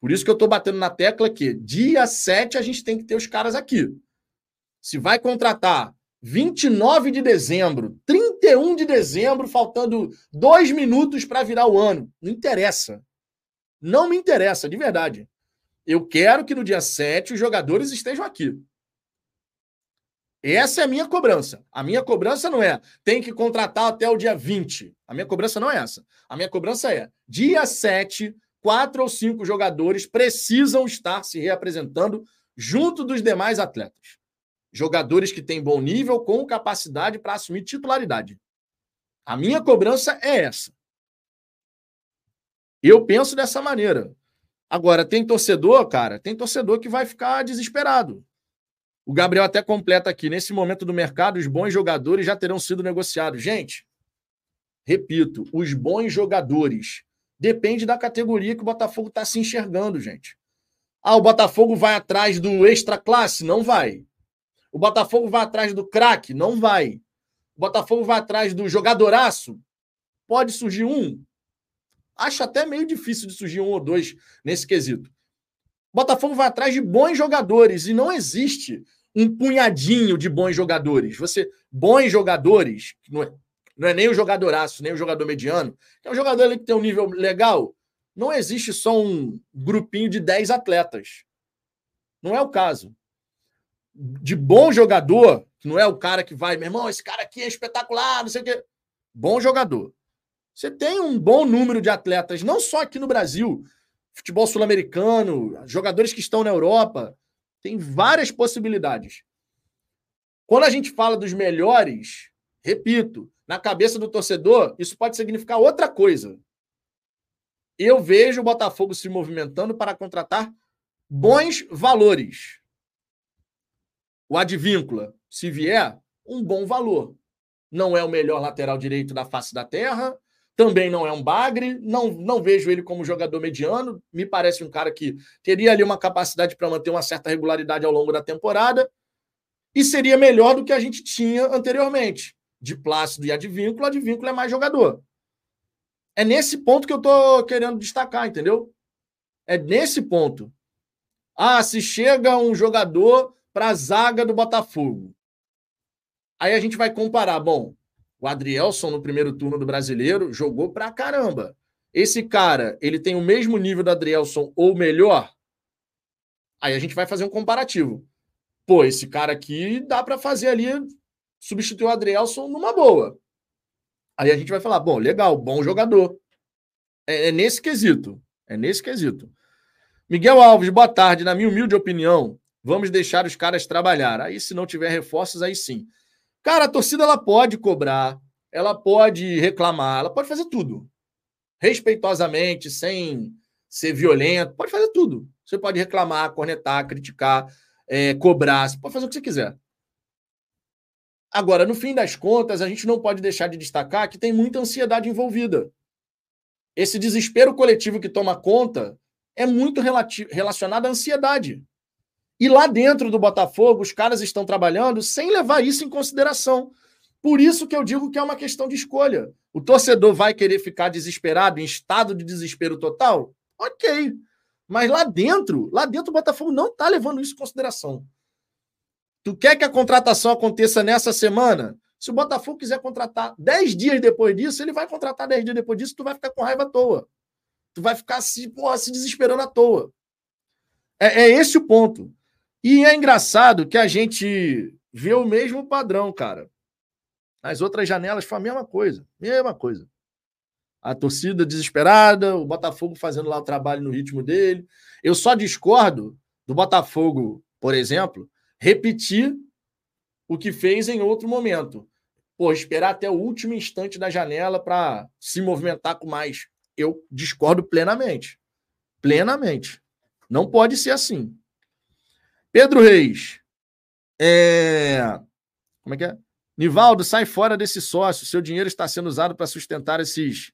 Por isso que eu estou batendo na tecla que dia 7 a gente tem que ter os caras aqui. Se vai contratar 29 de dezembro, 31 de dezembro, faltando dois minutos para virar o ano, não interessa. Não me interessa, de verdade. Eu quero que no dia 7 os jogadores estejam aqui. Essa é a minha cobrança. A minha cobrança não é tem que contratar até o dia 20. A minha cobrança não é essa. A minha cobrança é dia 7, quatro ou cinco jogadores precisam estar se reapresentando junto dos demais atletas. Jogadores que têm bom nível com capacidade para assumir titularidade. A minha cobrança é essa. Eu penso dessa maneira. Agora, tem torcedor, cara, tem torcedor que vai ficar desesperado. O Gabriel até completa aqui. Nesse momento do mercado, os bons jogadores já terão sido negociados. Gente, repito, os bons jogadores. Depende da categoria que o Botafogo está se enxergando, gente. Ah, o Botafogo vai atrás do extra classe? Não vai. O Botafogo vai atrás do craque? Não vai. O Botafogo vai atrás do jogadoraço? Pode surgir um. Acho até meio difícil de surgir um ou dois nesse quesito. Botafogo vai atrás de bons jogadores e não existe um punhadinho de bons jogadores. Você, bons jogadores, não é, não é nem o jogadoraço, nem o jogador mediano, é um jogador ali que tem um nível legal. Não existe só um grupinho de 10 atletas. Não é o caso. De bom jogador, que não é o cara que vai, meu irmão, esse cara aqui é espetacular, não sei o quê. Bom jogador. Você tem um bom número de atletas, não só aqui no Brasil, futebol sul-americano, jogadores que estão na Europa. Tem várias possibilidades. Quando a gente fala dos melhores, repito, na cabeça do torcedor, isso pode significar outra coisa. Eu vejo o Botafogo se movimentando para contratar bons valores. O advíncula, se vier, um bom valor. não é o melhor lateral direito da face da terra, também não é um bagre, não, não vejo ele como jogador mediano, me parece um cara que teria ali uma capacidade para manter uma certa regularidade ao longo da temporada e seria melhor do que a gente tinha anteriormente. De Plácido e Advínculo, Advínculo é mais jogador. É nesse ponto que eu estou querendo destacar, entendeu? É nesse ponto. Ah, se chega um jogador para a zaga do Botafogo. Aí a gente vai comparar. Bom, o Adrielson no primeiro turno do Brasileiro jogou pra caramba. Esse cara, ele tem o mesmo nível do Adrielson ou melhor? Aí a gente vai fazer um comparativo. Pô, esse cara aqui dá para fazer ali substituir o Adrielson numa boa. Aí a gente vai falar, bom, legal, bom jogador. É, é nesse quesito. É nesse quesito. Miguel Alves, boa tarde. Na minha humilde opinião, vamos deixar os caras trabalhar. Aí, se não tiver reforços, aí sim. Cara, a torcida ela pode cobrar, ela pode reclamar, ela pode fazer tudo. Respeitosamente, sem ser violento, pode fazer tudo. Você pode reclamar, cornetar, criticar, é, cobrar, você pode fazer o que você quiser. Agora, no fim das contas, a gente não pode deixar de destacar que tem muita ansiedade envolvida. Esse desespero coletivo que toma conta é muito relacionado à ansiedade. E lá dentro do Botafogo, os caras estão trabalhando sem levar isso em consideração. Por isso que eu digo que é uma questão de escolha. O torcedor vai querer ficar desesperado, em estado de desespero total? Ok. Mas lá dentro, lá dentro o Botafogo não está levando isso em consideração. Tu quer que a contratação aconteça nessa semana? Se o Botafogo quiser contratar 10 dias depois disso, ele vai contratar 10 dias depois disso, tu vai ficar com raiva à toa. Tu vai ficar se, porra, se desesperando à toa. É, é esse o ponto. E é engraçado que a gente vê o mesmo padrão, cara. As outras janelas foi a mesma coisa. Mesma coisa. A torcida desesperada, o Botafogo fazendo lá o trabalho no ritmo dele. Eu só discordo do Botafogo, por exemplo, repetir o que fez em outro momento. Pô, esperar até o último instante da janela para se movimentar com mais. Eu discordo plenamente. Plenamente. Não pode ser assim. Pedro Reis. É... Como é que é? Nivaldo, sai fora desse sócio. Seu dinheiro está sendo usado para sustentar esses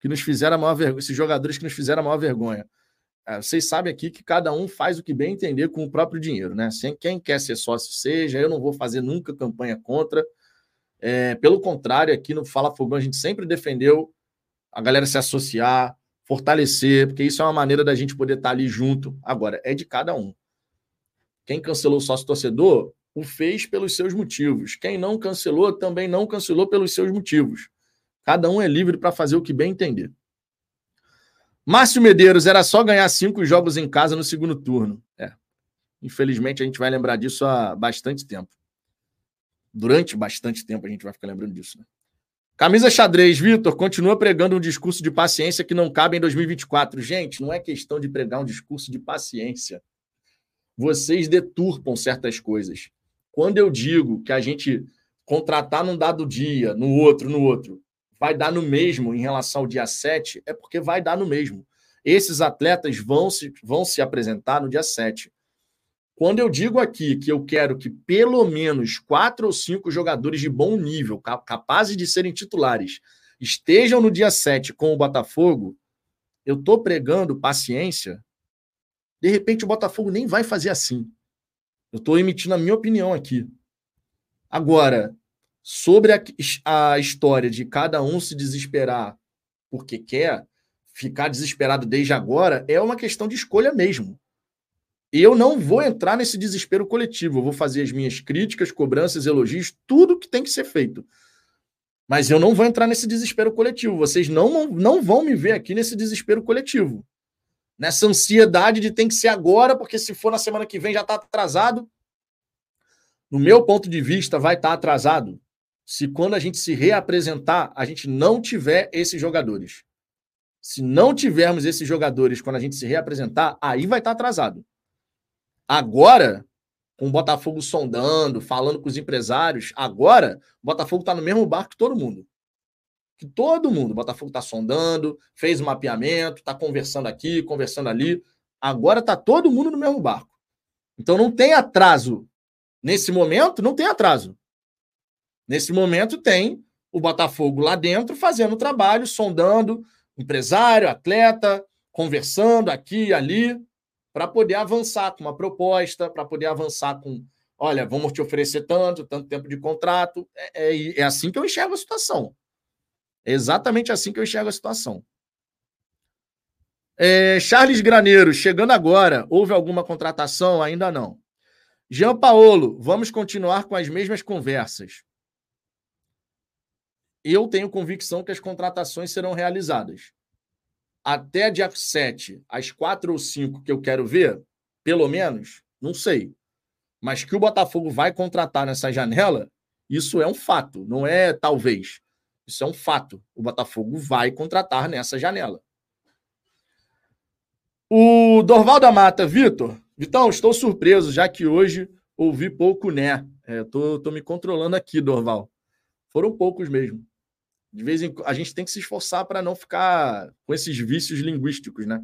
que nos fizeram a maior vergonha, esses jogadores que nos fizeram a maior vergonha. É, vocês sabem aqui que cada um faz o que bem entender com o próprio dinheiro, né? Sem quem quer ser sócio seja, eu não vou fazer nunca campanha contra. É, pelo contrário, aqui no Fala Fogão a gente sempre defendeu a galera se associar, fortalecer, porque isso é uma maneira da gente poder estar ali junto. Agora, é de cada um. Quem cancelou o sócio torcedor o fez pelos seus motivos. Quem não cancelou também não cancelou pelos seus motivos. Cada um é livre para fazer o que bem entender. Márcio Medeiros, era só ganhar cinco jogos em casa no segundo turno. É. Infelizmente, a gente vai lembrar disso há bastante tempo. Durante bastante tempo a gente vai ficar lembrando disso. Né? Camisa xadrez, Vitor, continua pregando um discurso de paciência que não cabe em 2024. Gente, não é questão de pregar um discurso de paciência. Vocês deturpam certas coisas. Quando eu digo que a gente contratar num dado dia, no outro, no outro, vai dar no mesmo em relação ao dia 7, é porque vai dar no mesmo. Esses atletas vão se, vão se apresentar no dia 7. Quando eu digo aqui que eu quero que pelo menos quatro ou cinco jogadores de bom nível, capazes de serem titulares, estejam no dia 7 com o Botafogo, eu estou pregando paciência. De repente, o Botafogo nem vai fazer assim. Eu estou emitindo a minha opinião aqui. Agora, sobre a, a história de cada um se desesperar porque quer, ficar desesperado desde agora, é uma questão de escolha mesmo. Eu não vou entrar nesse desespero coletivo. Eu vou fazer as minhas críticas, cobranças, elogios, tudo que tem que ser feito. Mas eu não vou entrar nesse desespero coletivo. Vocês não, não vão me ver aqui nesse desespero coletivo. Nessa ansiedade de tem que ser agora, porque se for na semana que vem já está atrasado. No meu ponto de vista, vai estar tá atrasado se quando a gente se reapresentar, a gente não tiver esses jogadores. Se não tivermos esses jogadores quando a gente se reapresentar, aí vai estar atrasado. Agora, com o Botafogo sondando, falando com os empresários, agora o Botafogo está no mesmo barco que todo mundo. Que todo mundo. O Botafogo está sondando, fez o mapeamento, está conversando aqui, conversando ali. Agora está todo mundo no mesmo barco. Então não tem atraso. Nesse momento, não tem atraso. Nesse momento tem o Botafogo lá dentro fazendo o trabalho, sondando empresário, atleta, conversando aqui e ali, para poder avançar com uma proposta, para poder avançar com, olha, vamos te oferecer tanto, tanto tempo de contrato. É, é, é assim que eu enxergo a situação. É exatamente assim que eu enxergo a situação. É, Charles Graneiro, chegando agora, houve alguma contratação? Ainda não. Jean Paolo, vamos continuar com as mesmas conversas. Eu tenho convicção que as contratações serão realizadas. Até dia 7, às 4 ou 5 que eu quero ver, pelo menos, não sei. Mas que o Botafogo vai contratar nessa janela, isso é um fato, não é talvez. Isso é um fato. O Botafogo vai contratar nessa janela. O Dorval da Mata, Vitor. Vitão, estou surpreso, já que hoje ouvi pouco né. É, tô, tô me controlando aqui, Dorval. Foram poucos mesmo. De vez em a gente tem que se esforçar para não ficar com esses vícios linguísticos, né?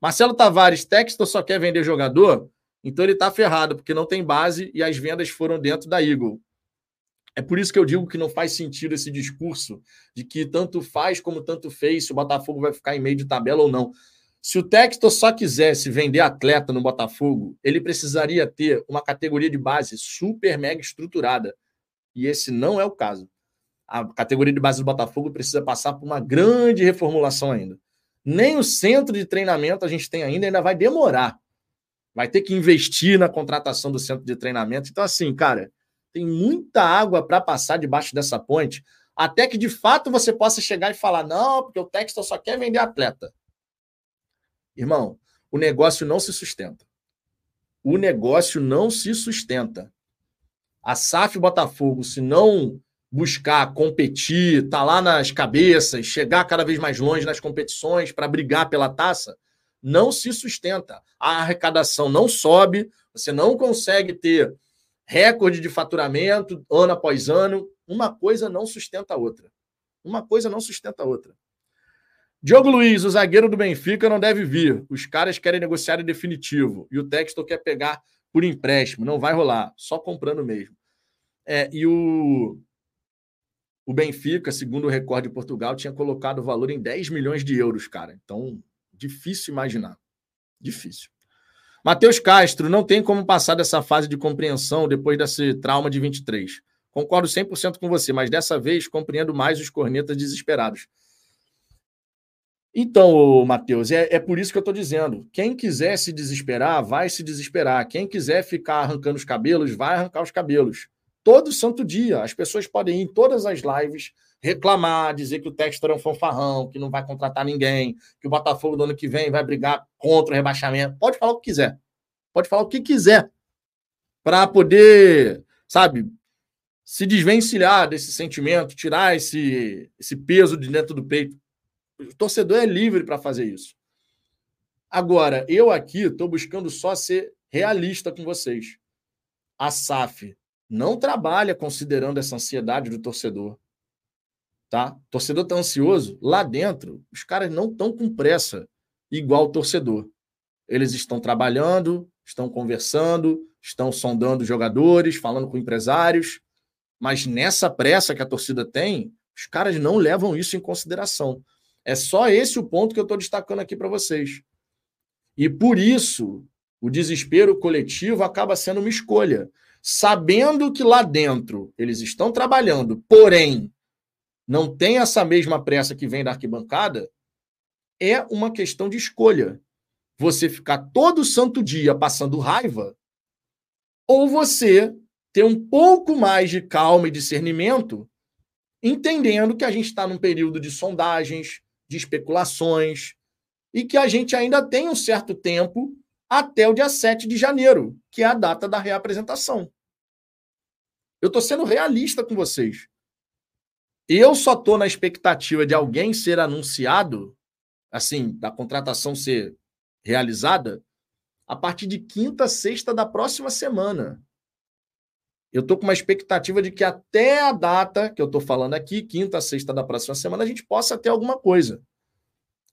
Marcelo Tavares, Textor só quer vender jogador, então ele está ferrado, porque não tem base e as vendas foram dentro da Eagle. É por isso que eu digo que não faz sentido esse discurso de que tanto faz como tanto fez se o Botafogo vai ficar em meio de tabela ou não. Se o Textor só quisesse vender atleta no Botafogo, ele precisaria ter uma categoria de base super mega estruturada. E esse não é o caso. A categoria de base do Botafogo precisa passar por uma grande reformulação ainda. Nem o centro de treinamento a gente tem ainda, ainda vai demorar. Vai ter que investir na contratação do centro de treinamento. Então, assim, cara, tem muita água para passar debaixo dessa ponte, até que de fato você possa chegar e falar: não, porque o Textor só quer vender atleta. Irmão, o negócio não se sustenta. O negócio não se sustenta. A SAF Botafogo, se não buscar competir, tá lá nas cabeças, chegar cada vez mais longe nas competições para brigar pela taça, não se sustenta. A arrecadação não sobe, você não consegue ter recorde de faturamento ano após ano. Uma coisa não sustenta a outra. Uma coisa não sustenta a outra. Diogo Luiz, o zagueiro do Benfica, não deve vir. Os caras querem negociar em definitivo. E o Textor quer pegar por empréstimo. Não vai rolar. Só comprando mesmo. É, e o, o Benfica, segundo o recorde de Portugal, tinha colocado o valor em 10 milhões de euros, cara. Então, difícil imaginar. Difícil. Matheus Castro, não tem como passar dessa fase de compreensão depois desse trauma de 23. Concordo 100% com você, mas dessa vez compreendo mais os cornetas desesperados. Então, Matheus, é, é por isso que eu estou dizendo. Quem quiser se desesperar, vai se desesperar. Quem quiser ficar arrancando os cabelos, vai arrancar os cabelos. Todo santo dia. As pessoas podem ir em todas as lives reclamar, dizer que o Textor é um fanfarrão, que não vai contratar ninguém, que o Botafogo do ano que vem vai brigar contra o rebaixamento. Pode falar o que quiser. Pode falar o que quiser. Para poder, sabe, se desvencilhar desse sentimento, tirar esse, esse peso de dentro do peito. O torcedor é livre para fazer isso. Agora, eu aqui estou buscando só ser realista com vocês. A SAF não trabalha considerando essa ansiedade do torcedor tá? O torcedor tá ansioso, lá dentro, os caras não estão com pressa igual o torcedor. Eles estão trabalhando, estão conversando, estão sondando jogadores, falando com empresários, mas nessa pressa que a torcida tem, os caras não levam isso em consideração. É só esse o ponto que eu estou destacando aqui para vocês. E por isso, o desespero coletivo acaba sendo uma escolha. Sabendo que lá dentro eles estão trabalhando, porém não tem essa mesma pressa que vem da arquibancada, é uma questão de escolha. Você ficar todo santo dia passando raiva, ou você ter um pouco mais de calma e discernimento, entendendo que a gente está num período de sondagens, de especulações, e que a gente ainda tem um certo tempo até o dia 7 de janeiro, que é a data da reapresentação. Eu estou sendo realista com vocês. Eu só estou na expectativa de alguém ser anunciado, assim, da contratação ser realizada, a partir de quinta, sexta da próxima semana. Eu estou com uma expectativa de que até a data que eu estou falando aqui, quinta, sexta da próxima semana, a gente possa ter alguma coisa.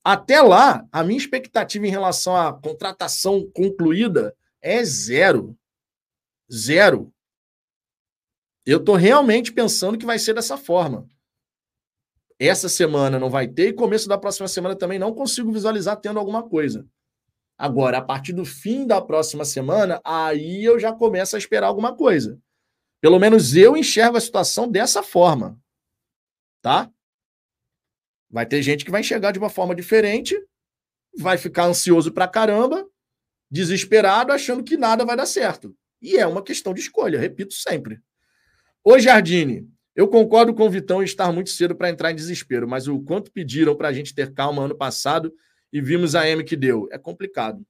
Até lá, a minha expectativa em relação à contratação concluída é zero. Zero. Eu estou realmente pensando que vai ser dessa forma. Essa semana não vai ter e começo da próxima semana também não consigo visualizar tendo alguma coisa. Agora, a partir do fim da próxima semana, aí eu já começo a esperar alguma coisa. Pelo menos eu enxergo a situação dessa forma. Tá? Vai ter gente que vai enxergar de uma forma diferente, vai ficar ansioso pra caramba, desesperado, achando que nada vai dar certo. E é uma questão de escolha, repito sempre. Ô Jardine, eu concordo com o Vitão em estar muito cedo para entrar em desespero, mas o quanto pediram para a gente ter calma ano passado e vimos a M que deu. É complicado.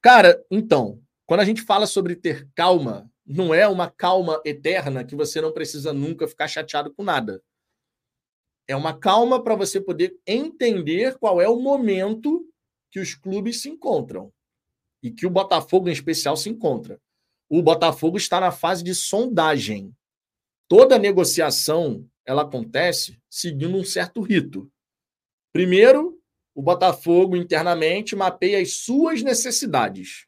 Cara, então, quando a gente fala sobre ter calma, não é uma calma eterna que você não precisa nunca ficar chateado com nada. É uma calma para você poder entender qual é o momento que os clubes se encontram e que o Botafogo, em especial, se encontra. O Botafogo está na fase de sondagem. Toda negociação ela acontece seguindo um certo rito. Primeiro, o Botafogo internamente mapeia as suas necessidades.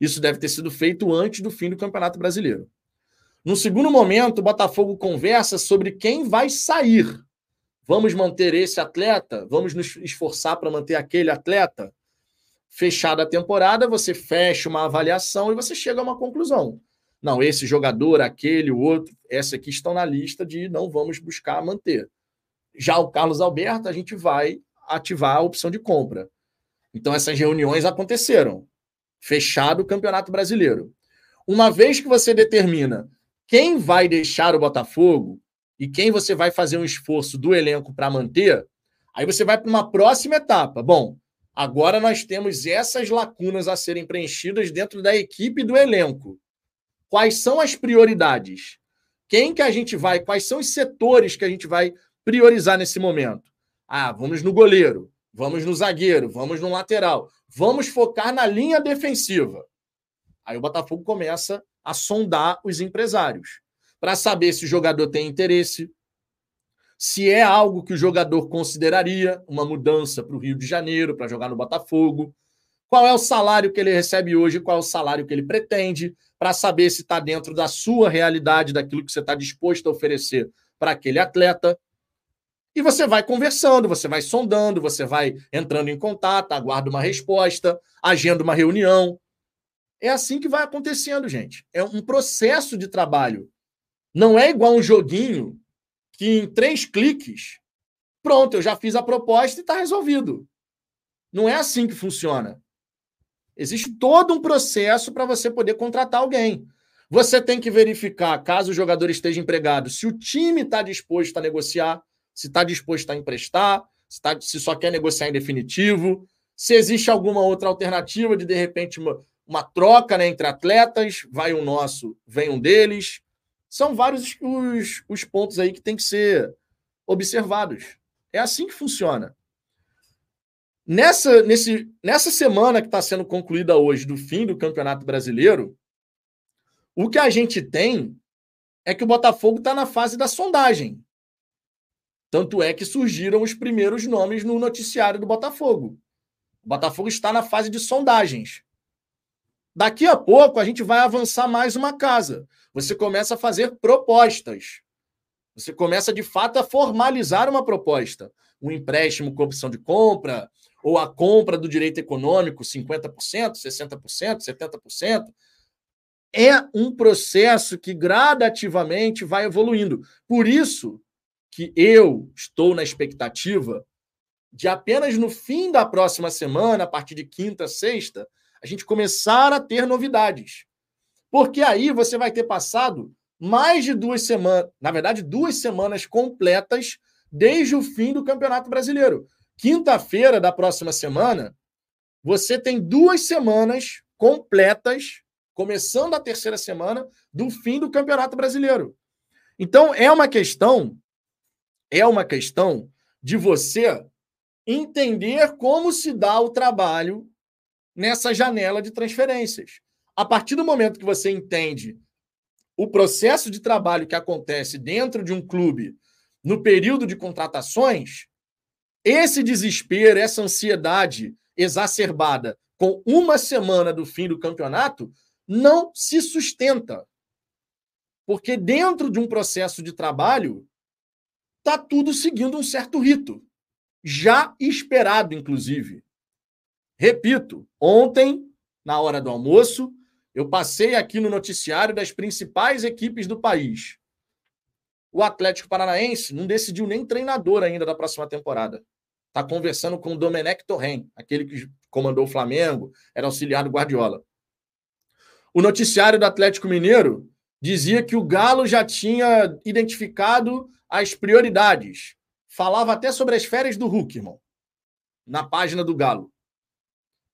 Isso deve ter sido feito antes do fim do Campeonato Brasileiro. No segundo momento, o Botafogo conversa sobre quem vai sair. Vamos manter esse atleta? Vamos nos esforçar para manter aquele atleta? Fechada a temporada, você fecha uma avaliação e você chega a uma conclusão. Não, esse jogador, aquele, o outro, essa aqui estão na lista de não vamos buscar manter. Já o Carlos Alberto, a gente vai ativar a opção de compra. Então, essas reuniões aconteceram. Fechado o Campeonato Brasileiro. Uma vez que você determina quem vai deixar o Botafogo e quem você vai fazer um esforço do elenco para manter, aí você vai para uma próxima etapa. Bom, agora nós temos essas lacunas a serem preenchidas dentro da equipe do elenco. Quais são as prioridades? Quem que a gente vai, quais são os setores que a gente vai priorizar nesse momento? Ah, vamos no goleiro, vamos no zagueiro, vamos no lateral, vamos focar na linha defensiva. Aí o Botafogo começa a sondar os empresários para saber se o jogador tem interesse, se é algo que o jogador consideraria uma mudança para o Rio de Janeiro para jogar no Botafogo, qual é o salário que ele recebe hoje, qual é o salário que ele pretende, para saber se está dentro da sua realidade, daquilo que você está disposto a oferecer para aquele atleta. E você vai conversando, você vai sondando, você vai entrando em contato, aguarda uma resposta, agenda uma reunião. É assim que vai acontecendo, gente. É um processo de trabalho. Não é igual um joguinho que em três cliques, pronto, eu já fiz a proposta e está resolvido. Não é assim que funciona. Existe todo um processo para você poder contratar alguém. Você tem que verificar, caso o jogador esteja empregado, se o time está disposto a negociar, se está disposto a emprestar, se, tá, se, só quer negociar em definitivo, se existe alguma outra alternativa de, de repente, uma, uma troca né, entre atletas, vai um nosso, vem um deles. São vários os, os pontos aí que tem que ser observados. É assim que funciona. Nessa, nesse, nessa semana que está sendo concluída hoje, do fim do Campeonato Brasileiro, o que a gente tem é que o Botafogo está na fase da sondagem. Tanto é que surgiram os primeiros nomes no noticiário do Botafogo. O Botafogo está na fase de sondagens. Daqui a pouco a gente vai avançar mais uma casa. Você começa a fazer propostas. Você começa de fato a formalizar uma proposta. Um empréstimo com opção de compra, ou a compra do direito econômico, 50%, 60%, 70%. É um processo que gradativamente vai evoluindo. Por isso que eu estou na expectativa de apenas no fim da próxima semana, a partir de quinta, sexta, a gente começar a ter novidades. Porque aí você vai ter passado mais de duas semanas, na verdade, duas semanas completas desde o fim do Campeonato Brasileiro. Quinta-feira da próxima semana, você tem duas semanas completas, começando a terceira semana, do fim do Campeonato Brasileiro. Então, é uma questão, é uma questão de você entender como se dá o trabalho nessa janela de transferências. A partir do momento que você entende o processo de trabalho que acontece dentro de um clube no período de contratações, esse desespero, essa ansiedade exacerbada com uma semana do fim do campeonato não se sustenta. Porque dentro de um processo de trabalho, está tudo seguindo um certo rito, já esperado, inclusive. Repito, ontem, na hora do almoço, eu passei aqui no noticiário das principais equipes do país. O Atlético Paranaense não decidiu nem treinador ainda da próxima temporada. Está conversando com o Domenech Torren, aquele que comandou o Flamengo, era auxiliar do Guardiola. O noticiário do Atlético Mineiro dizia que o Galo já tinha identificado as prioridades. Falava até sobre as férias do Hulk, irmão, na página do Galo.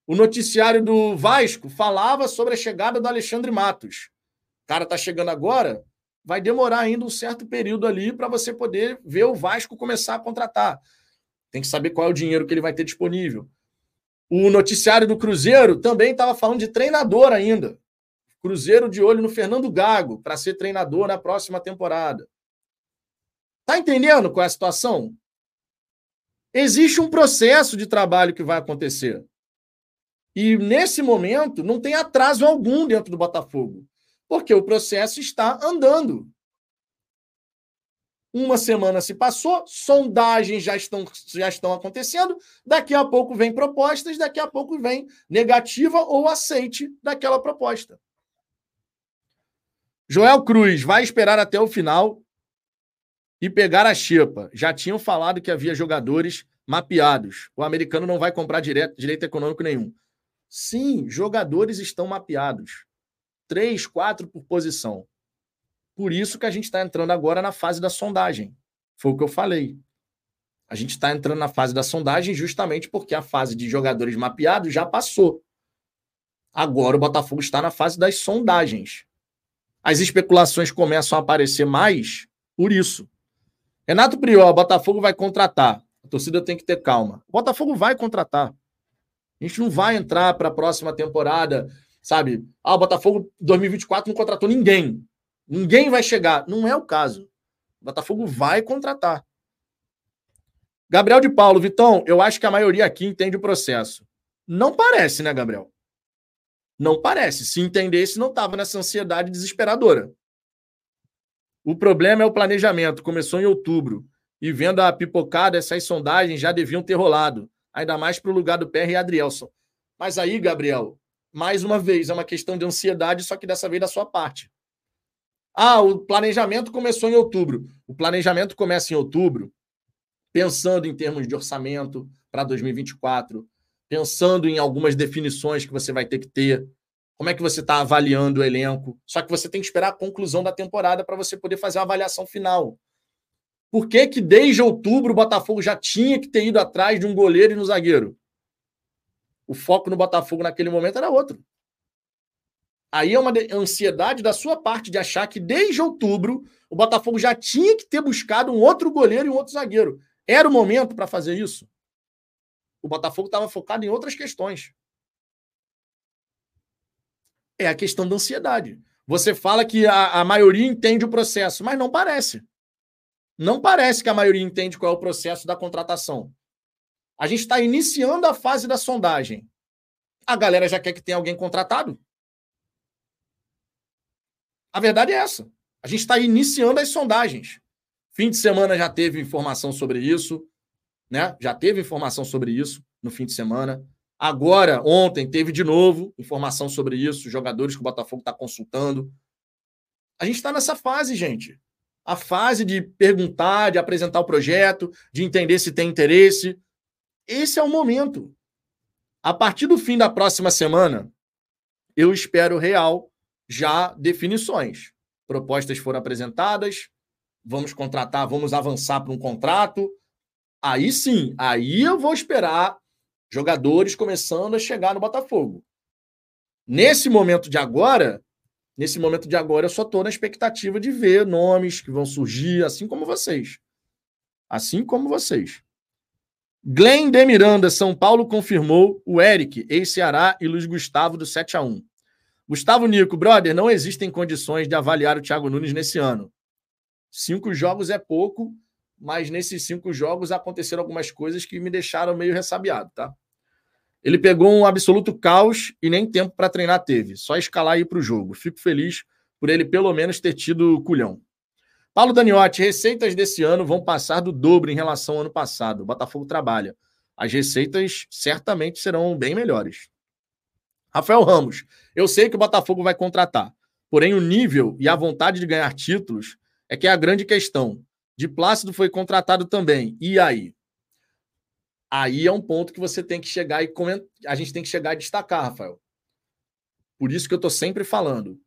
O noticiário do Vasco falava sobre a chegada do Alexandre Matos. O cara tá chegando agora, vai demorar ainda um certo período ali para você poder ver o Vasco começar a contratar. Tem que saber qual é o dinheiro que ele vai ter disponível. O noticiário do Cruzeiro também estava falando de treinador ainda. Cruzeiro de olho no Fernando Gago para ser treinador na próxima temporada. Tá entendendo qual é a situação? Existe um processo de trabalho que vai acontecer. E nesse momento não tem atraso algum dentro do Botafogo porque o processo está andando. Uma semana se passou, sondagens já estão, já estão acontecendo, daqui a pouco vem propostas, daqui a pouco vem negativa ou aceite daquela proposta. Joel Cruz vai esperar até o final e pegar a xepa. Já tinham falado que havia jogadores mapeados. O americano não vai comprar direito econômico nenhum. Sim, jogadores estão mapeados três, quatro por posição. Por isso que a gente está entrando agora na fase da sondagem. Foi o que eu falei. A gente está entrando na fase da sondagem justamente porque a fase de jogadores mapeados já passou. Agora o Botafogo está na fase das sondagens. As especulações começam a aparecer mais por isso. Renato Priol, Botafogo vai contratar. A torcida tem que ter calma. O Botafogo vai contratar. A gente não vai entrar para a próxima temporada sabe? Ah, o Botafogo 2024 não contratou ninguém. Ninguém vai chegar. Não é o caso. O Botafogo vai contratar. Gabriel de Paulo, Vitão, eu acho que a maioria aqui entende o processo. Não parece, né, Gabriel? Não parece. Se entendesse, não estava nessa ansiedade desesperadora. O problema é o planejamento. Começou em outubro. E vendo a pipocada, essas sondagens já deviam ter rolado. Ainda mais para o lugar do PR e Adrielson. Mas aí, Gabriel, mais uma vez, é uma questão de ansiedade, só que dessa vez da sua parte. Ah, o planejamento começou em outubro. O planejamento começa em outubro, pensando em termos de orçamento para 2024, pensando em algumas definições que você vai ter que ter. Como é que você está avaliando o elenco? Só que você tem que esperar a conclusão da temporada para você poder fazer uma avaliação final. Por que, que desde outubro o Botafogo já tinha que ter ido atrás de um goleiro e no zagueiro? O foco no Botafogo naquele momento era outro. Aí é uma ansiedade da sua parte de achar que desde outubro o Botafogo já tinha que ter buscado um outro goleiro e um outro zagueiro. Era o momento para fazer isso? O Botafogo estava focado em outras questões. É a questão da ansiedade. Você fala que a, a maioria entende o processo, mas não parece. Não parece que a maioria entende qual é o processo da contratação. A gente está iniciando a fase da sondagem. A galera já quer que tenha alguém contratado? A verdade é essa. A gente está iniciando as sondagens. Fim de semana já teve informação sobre isso, né? Já teve informação sobre isso no fim de semana. Agora, ontem, teve de novo informação sobre isso, jogadores que o Botafogo está consultando. A gente está nessa fase, gente. A fase de perguntar, de apresentar o projeto, de entender se tem interesse, esse é o momento. A partir do fim da próxima semana, eu espero real já definições. Propostas foram apresentadas, vamos contratar, vamos avançar para um contrato. Aí sim, aí eu vou esperar jogadores começando a chegar no Botafogo. Nesse momento de agora, nesse momento de agora, eu só estou na expectativa de ver nomes que vão surgir, assim como vocês. Assim como vocês. Glenn de Miranda, São Paulo confirmou o Eric, ex-Ceará e Luiz Gustavo do 7 a 1 Gustavo Nico, brother, não existem condições de avaliar o Thiago Nunes nesse ano. Cinco jogos é pouco, mas nesses cinco jogos aconteceram algumas coisas que me deixaram meio ressabiado, tá? Ele pegou um absoluto caos e nem tempo para treinar teve. Só escalar e ir para o jogo. Fico feliz por ele pelo menos ter tido culhão. Paulo Daniotti, receitas desse ano vão passar do dobro em relação ao ano passado. O Botafogo trabalha. As receitas certamente serão bem melhores. Rafael Ramos, eu sei que o Botafogo vai contratar, porém o nível e a vontade de ganhar títulos é que é a grande questão. De Plácido foi contratado também. E aí? Aí é um ponto que você tem que chegar e comentar. A gente tem que chegar e destacar, Rafael. Por isso que eu estou sempre falando.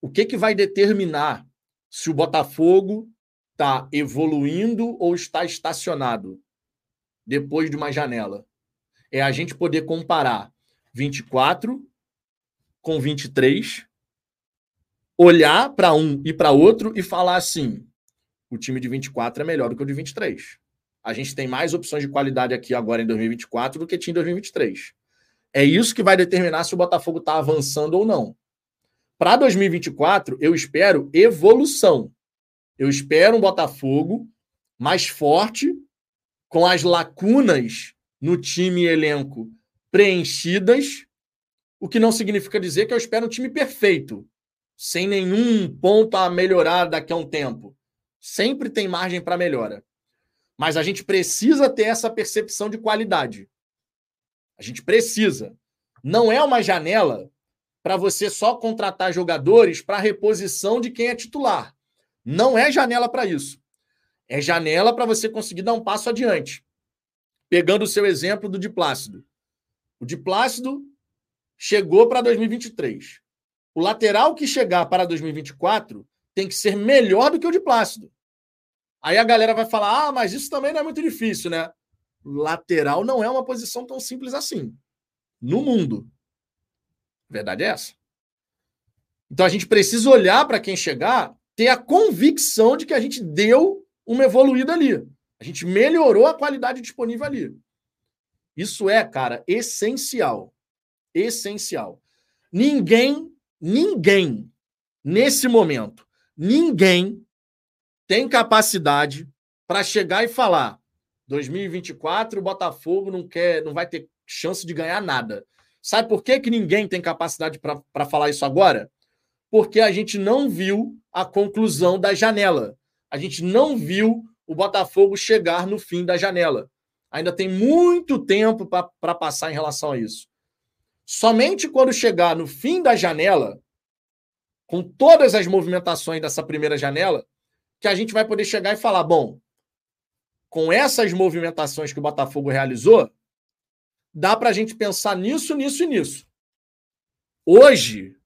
O que, que vai determinar se o Botafogo está evoluindo ou está estacionado depois de uma janela? É a gente poder comparar 24 com 23, olhar para um e para outro e falar assim: o time de 24 é melhor do que o de 23. A gente tem mais opções de qualidade aqui agora em 2024 do que tinha em 2023. É isso que vai determinar se o Botafogo está avançando ou não. Para 2024, eu espero evolução. Eu espero um Botafogo mais forte, com as lacunas no time e elenco preenchidas, o que não significa dizer que eu espero um time perfeito, sem nenhum ponto a melhorar daqui a um tempo. Sempre tem margem para melhora. Mas a gente precisa ter essa percepção de qualidade. A gente precisa. Não é uma janela para você só contratar jogadores para reposição de quem é titular. Não é janela para isso. É janela para você conseguir dar um passo adiante. Pegando o seu exemplo do Diplácido. O de Plácido chegou para 2023. O lateral que chegar para 2024 tem que ser melhor do que o de Plácido. Aí a galera vai falar: ah, mas isso também não é muito difícil, né? Lateral não é uma posição tão simples assim. No mundo. Verdade é essa. Então a gente precisa olhar para quem chegar, ter a convicção de que a gente deu uma evoluída ali. A gente melhorou a qualidade disponível ali. Isso é, cara, essencial. Essencial. Ninguém, ninguém, nesse momento, ninguém tem capacidade para chegar e falar: 2024 o Botafogo não quer, não vai ter chance de ganhar nada. Sabe por que, que ninguém tem capacidade para falar isso agora? Porque a gente não viu a conclusão da janela. A gente não viu o Botafogo chegar no fim da janela. Ainda tem muito tempo para passar em relação a isso. Somente quando chegar no fim da janela, com todas as movimentações dessa primeira janela, que a gente vai poder chegar e falar: bom, com essas movimentações que o Botafogo realizou, dá para a gente pensar nisso, nisso e nisso. Hoje,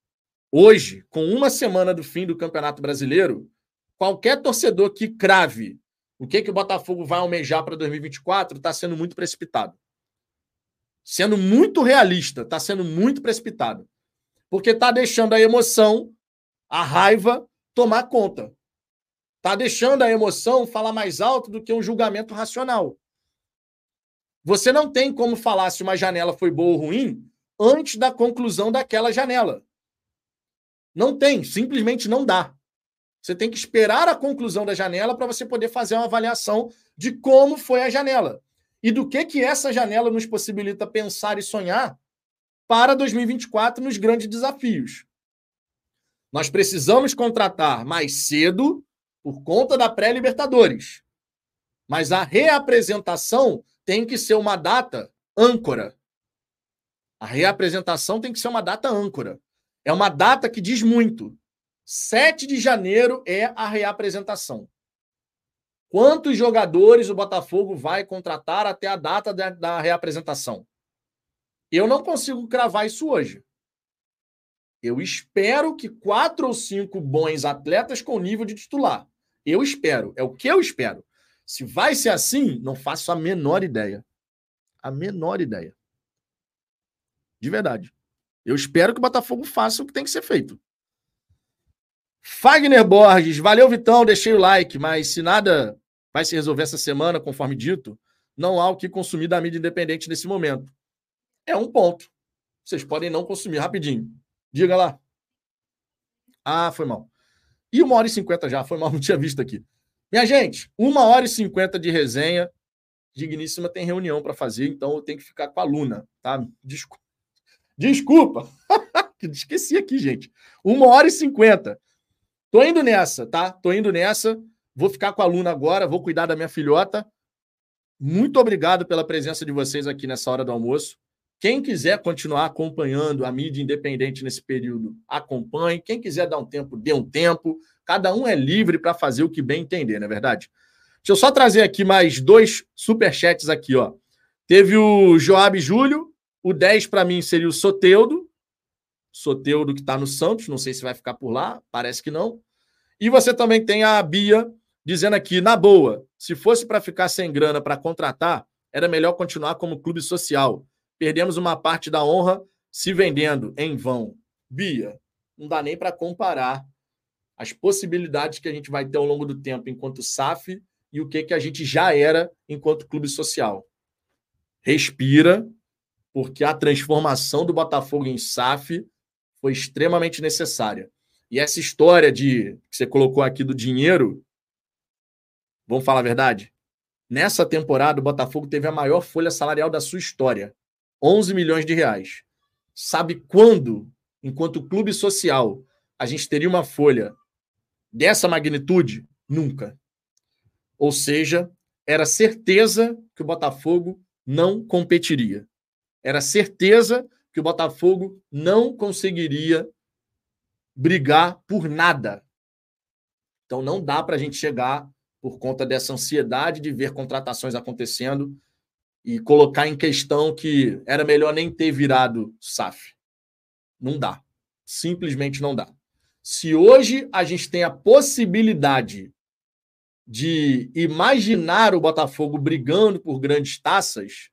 hoje, com uma semana do fim do Campeonato Brasileiro, qualquer torcedor que crave o que, que o Botafogo vai almejar para 2024 está sendo muito precipitado. Sendo muito realista, está sendo muito precipitado. Porque está deixando a emoção, a raiva, tomar conta. Está deixando a emoção falar mais alto do que um julgamento racional. Você não tem como falar se uma janela foi boa ou ruim antes da conclusão daquela janela. Não tem, simplesmente não dá. Você tem que esperar a conclusão da janela para você poder fazer uma avaliação de como foi a janela e do que que essa janela nos possibilita pensar e sonhar para 2024 nos grandes desafios. Nós precisamos contratar mais cedo por conta da pré-Libertadores. Mas a reapresentação tem que ser uma data âncora. A reapresentação tem que ser uma data âncora. É uma data que diz muito. 7 de janeiro é a reapresentação. Quantos jogadores o Botafogo vai contratar até a data da, da reapresentação? Eu não consigo cravar isso hoje. Eu espero que quatro ou cinco bons atletas com nível de titular. Eu espero. É o que eu espero. Se vai ser assim, não faço a menor ideia. A menor ideia. De verdade. Eu espero que o Botafogo faça o que tem que ser feito. Fagner Borges, valeu Vitão, deixei o like, mas se nada vai se resolver essa semana, conforme dito, não há o que consumir da mídia independente nesse momento. É um ponto. Vocês podem não consumir rapidinho. Diga lá. Ah, foi mal. E uma hora e cinquenta já, foi mal, não tinha visto aqui. Minha gente, uma hora e cinquenta de resenha. Digníssima tem reunião para fazer, então eu tenho que ficar com a Luna, tá? Desculpa. Desculpa. Esqueci aqui, gente. Uma hora e cinquenta. Tô indo nessa, tá? Tô indo nessa. Vou ficar com a Luna agora, vou cuidar da minha filhota. Muito obrigado pela presença de vocês aqui nessa hora do almoço. Quem quiser continuar acompanhando a mídia independente nesse período, acompanhe. Quem quiser dar um tempo, dê um tempo. Cada um é livre para fazer o que bem entender, não é verdade? Deixa eu só trazer aqui mais dois superchats aqui, ó. Teve o Joab Júlio, o 10 para mim seria o Soteudo. Soteudo que está no Santos, não sei se vai ficar por lá, parece que não. E você também tem a Bia dizendo aqui, na boa, se fosse para ficar sem grana para contratar, era melhor continuar como clube social. Perdemos uma parte da honra se vendendo em vão. Bia, não dá nem para comparar as possibilidades que a gente vai ter ao longo do tempo enquanto SAF e o que, que a gente já era enquanto clube social. Respira, porque a transformação do Botafogo em SAF foi extremamente necessária. E essa história de que você colocou aqui do dinheiro, vamos falar a verdade? Nessa temporada, o Botafogo teve a maior folha salarial da sua história, 11 milhões de reais. Sabe quando, enquanto clube social, a gente teria uma folha dessa magnitude? Nunca. Ou seja, era certeza que o Botafogo não competiria. Era certeza que o Botafogo não conseguiria brigar por nada. Então não dá para a gente chegar por conta dessa ansiedade de ver contratações acontecendo e colocar em questão que era melhor nem ter virado SAF. Não dá. Simplesmente não dá. Se hoje a gente tem a possibilidade de imaginar o Botafogo brigando por grandes taças,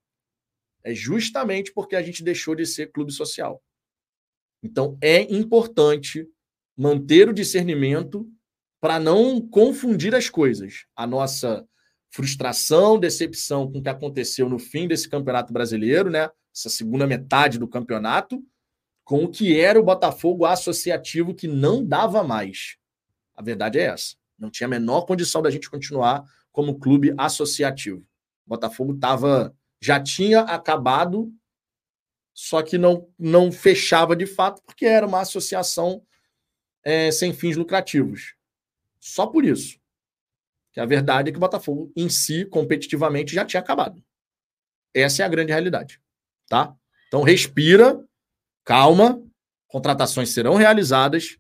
é justamente porque a gente deixou de ser clube social. Então é importante manter o discernimento para não confundir as coisas. A nossa frustração, decepção com o que aconteceu no fim desse Campeonato Brasileiro, né? Essa segunda metade do campeonato, com o que era o Botafogo associativo que não dava mais. A verdade é essa. Não tinha a menor condição da gente continuar como clube associativo. O Botafogo tava, já tinha acabado, só que não, não fechava de fato, porque era uma associação é, sem fins lucrativos. Só por isso. Que a verdade é que o Botafogo, em si, competitivamente, já tinha acabado. Essa é a grande realidade. Tá? Então, respira, calma, contratações serão realizadas,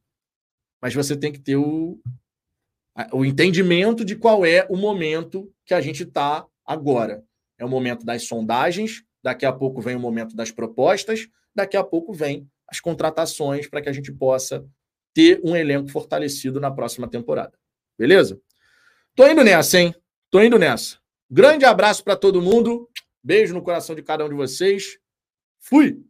mas você tem que ter o, o entendimento de qual é o momento que a gente está agora. É o momento das sondagens, daqui a pouco vem o momento das propostas, daqui a pouco vem as contratações para que a gente possa ter um elenco fortalecido na próxima temporada. Beleza? Tô indo nessa, hein? Tô indo nessa. Grande abraço para todo mundo. Beijo no coração de cada um de vocês. Fui!